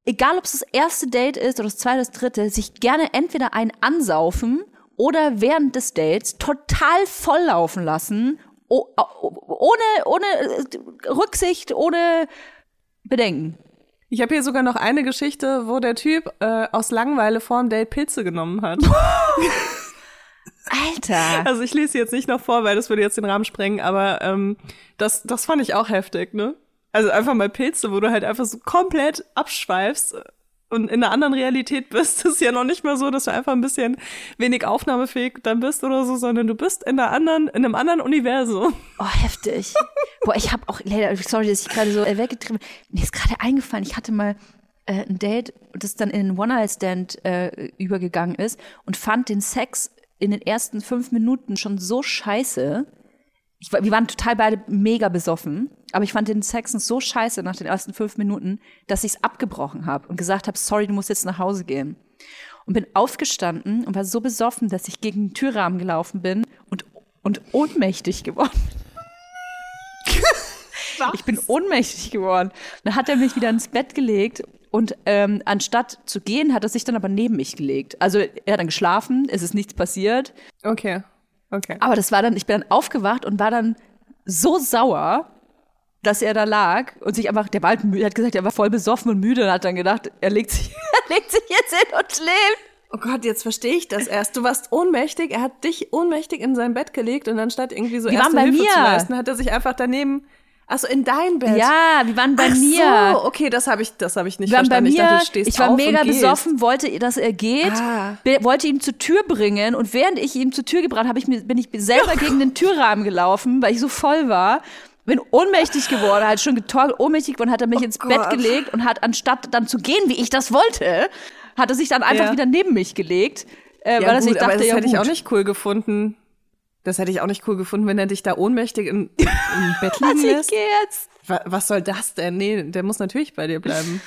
egal ob es das erste Date ist oder das zweite, das dritte, sich gerne entweder einen ansaufen oder während des Dates total volllaufen lassen, ohne, ohne Rücksicht, ohne Bedenken. Ich habe hier sogar noch eine Geschichte, wo der Typ äh, aus Langeweile vorm Date Pilze genommen hat. Alter. Also ich lese sie jetzt nicht noch vor, weil das würde jetzt den Rahmen sprengen, aber ähm, das, das fand ich auch heftig, ne? Also einfach mal Pilze, wo du halt einfach so komplett abschweifst und in einer anderen Realität bist. Ist ja noch nicht mal so, dass du einfach ein bisschen wenig aufnahmefähig dann bist oder so, sondern du bist in einer anderen, in einem anderen Universum. Oh, heftig. Boah, ich habe auch, leider, sorry, dass ich gerade so weggetrieben Mir ist gerade eingefallen, ich hatte mal äh, ein Date, das dann in einen One-Night-Stand äh, übergegangen ist und fand den Sex in den ersten fünf Minuten schon so scheiße. Ich, wir waren total beide mega besoffen, aber ich fand den Sex so scheiße nach den ersten fünf Minuten, dass ich es abgebrochen habe und gesagt habe, sorry, du musst jetzt nach Hause gehen. Und bin aufgestanden und war so besoffen, dass ich gegen den Türrahmen gelaufen bin und, und ohnmächtig geworden ich bin ohnmächtig geworden. Dann hat er mich wieder ins Bett gelegt und ähm, anstatt zu gehen, hat er sich dann aber neben mich gelegt. Also er hat dann geschlafen, es ist nichts passiert. Okay. Okay. Aber das war dann, ich bin dann aufgewacht und war dann so sauer, dass er da lag und sich einfach, der war halt müde, er hat gesagt, er war voll besoffen und müde und hat dann gedacht, er legt sich, er legt sich jetzt hin und schläft. Oh Gott, jetzt verstehe ich das erst. Du warst ohnmächtig, er hat dich ohnmächtig in sein Bett gelegt und anstatt irgendwie so Die erste Hilfe mir. zu leisten, hat er sich einfach daneben, also in dein Bett. Ja, wir waren bei Ach mir. So, okay, das habe ich, das habe ich nicht Wir waren bei mir, ich dachte, du stehst ich war mega besoffen, wollte, dass er geht, Ah. wollte ihn zur Tür bringen und während ich ihn zur Tür gebracht habe, ich bin ich selber gegen den Türrahmen gelaufen, weil ich so voll war. Bin ohnmächtig geworden, halt schon getorkelt, ohnmächtig geworden, hat er mich ins Bett Gott. gelegt und hat anstatt dann zu gehen, wie ich das wollte, hat er sich dann einfach Ja. wieder neben mich gelegt, äh, Ja, weil gut, sich dachte, aber das ja hätte ich gut. auch nicht cool gefunden. Das hätte ich auch nicht cool gefunden, wenn er dich da ohnmächtig in, im Bett liegen Also ich lässt. gehe jetzt. Wa- Was soll das denn? Nee, der muss natürlich bei dir bleiben.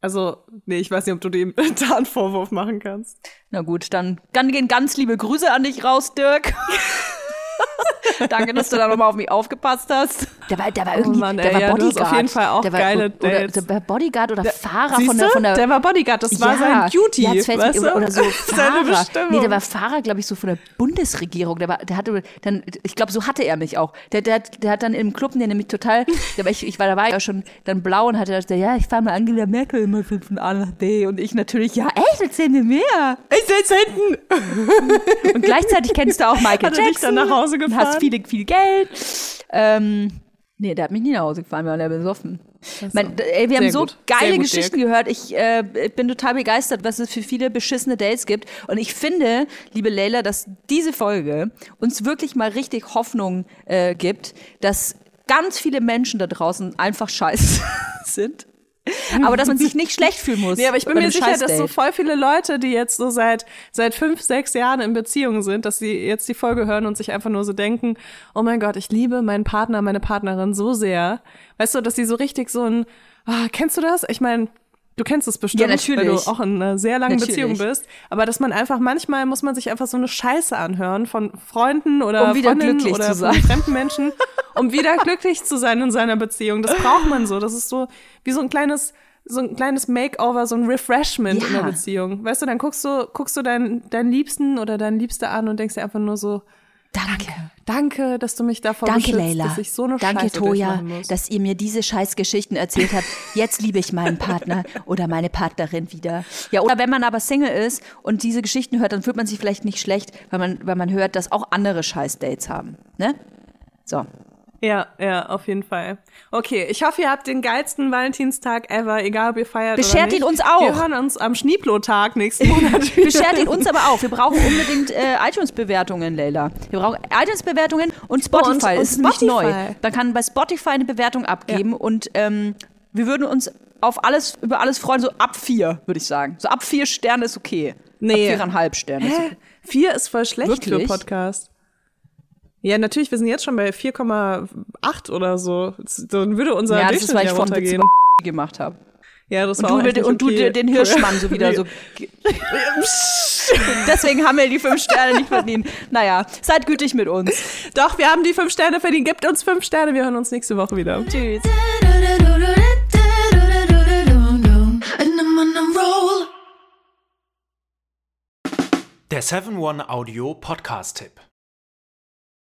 Also, nee, ich weiß nicht, ob du dem da einen Vorwurf machen kannst. Na gut, dann, dann gehen ganz liebe Grüße an dich raus, Dirk. Danke, dass du da nochmal auf mich aufgepasst hast. Der war, der war irgendwie, Oh Mann, der ey, war ja, du hast Bodyguard. auf jeden Fall auch der war, geile oder, Dates. Der war Bodyguard oder Fahrer Siehst von der, von der, der war Bodyguard, das war ja, sein Duty. Ja, jetzt weißt du? oder, oder so Fahrer. Nee, der war Fahrer, glaube ich, so von der Bundesregierung. Der war, der hatte dann, ich glaube, so hatte er mich auch. Der, der, hat- der hat dann im Club, der nämlich total, der war, ich, ich war, da war ja schon dann blau und hatte gesagt, ja, ich fahre mal Angela Merkel immer von A nach B und ich natürlich, ja, echt, erzähl mir mehr. Ich sitze hinten. Und gleichzeitig kennst du auch Michael Hat Jackson. dich dann nach Hause gefahren? Hast viel, viel Geld. Ähm, nee, der hat mich nie nach Hause gefahren, weil er besoffen. Mein, d- ey, wir haben Sehr so gut. Geile gut, Geschichten gehört. Ich äh, bin total begeistert, was es für viele beschissene Dates gibt. Und ich finde, liebe Leila, dass diese Folge uns wirklich mal richtig Hoffnung äh, gibt, dass ganz viele Menschen da draußen einfach scheiße sind. Aber dass man sich nicht schlecht fühlen muss. Nee, aber ich bin mir sicher, dass so voll viele Leute, die jetzt so seit, seit fünf, sechs Jahren in Beziehung sind, dass sie jetzt die Folge hören und sich einfach nur so denken, oh mein Gott, ich liebe meinen Partner, meine Partnerin so sehr. Weißt du, dass sie so richtig so ein, ah, kennst du das? Ich meine, Du kennst es bestimmt, Ja, natürlich. weil du auch in einer sehr langen Natürlich. Beziehung bist. Aber dass man einfach, manchmal muss man sich einfach so eine Scheiße anhören von Freunden oder Um wieder Freundinnen glücklich oder zu sein. fremden Menschen, um wieder glücklich zu sein in seiner Beziehung. Das braucht man so. Das ist so wie so ein kleines, so ein kleines Makeover, so ein Refreshment in Ja. der Beziehung. Weißt du, dann guckst du, guckst du deinen, deinen Liebsten oder deinen Liebste an und denkst dir einfach nur so, Danke. danke, dass du mich davor Danke, beschützt, Leila. dass ich so eine Danke, Scheiße Toja, dass ihr mir diese Scheißgeschichten erzählt habt. Jetzt liebe ich meinen Partner oder meine Partnerin wieder. Ja, oder wenn man aber Single ist und diese Geschichten hört, dann fühlt man sich vielleicht nicht schlecht, weil man, weil man hört, dass auch andere Scheiß-Dates haben. Ne? So. Ja, ja, auf jeden Fall. Okay, ich hoffe, ihr habt den geilsten Valentinstag ever, egal ob ihr feiert oder Beschert nicht. ihn uns auch. Wir hören uns am Schneeplo-Tag nächsten Monat wieder. Beschert ihn uns aber auch. Wir brauchen unbedingt äh, iTunes-Bewertungen, Leila. Wir brauchen iTunes-Bewertungen und Spotify. Und- und ist nicht neu. Spotify. Man kann bei Spotify eine Bewertung abgeben und ähm, wir würden uns auf alles, über alles freuen, so ab vier, würde ich sagen. So ab vier Sterne ist okay. Nee. Ab viereinhalb Sterne ist okay. Vier ist voll schlecht für Wirklich? Podcast. Ja, natürlich, wir sind jetzt schon bei 4,8 oder so. Dann würde unser Ja, das ist, Durchschnitt weil ich runtergehen. gemacht habe. Ja, das Und, war du, auch den- und du okay. den Hirschmann so wieder so. Deswegen haben wir die fünf Sterne nicht verdient. Naja, seid gütig mit uns. Doch, wir haben die fünf Sterne verdient. Gebt uns fünf Sterne. Wir hören uns nächste Woche wieder. Tschüss. Der 7-One-Audio-Podcast-Tipp.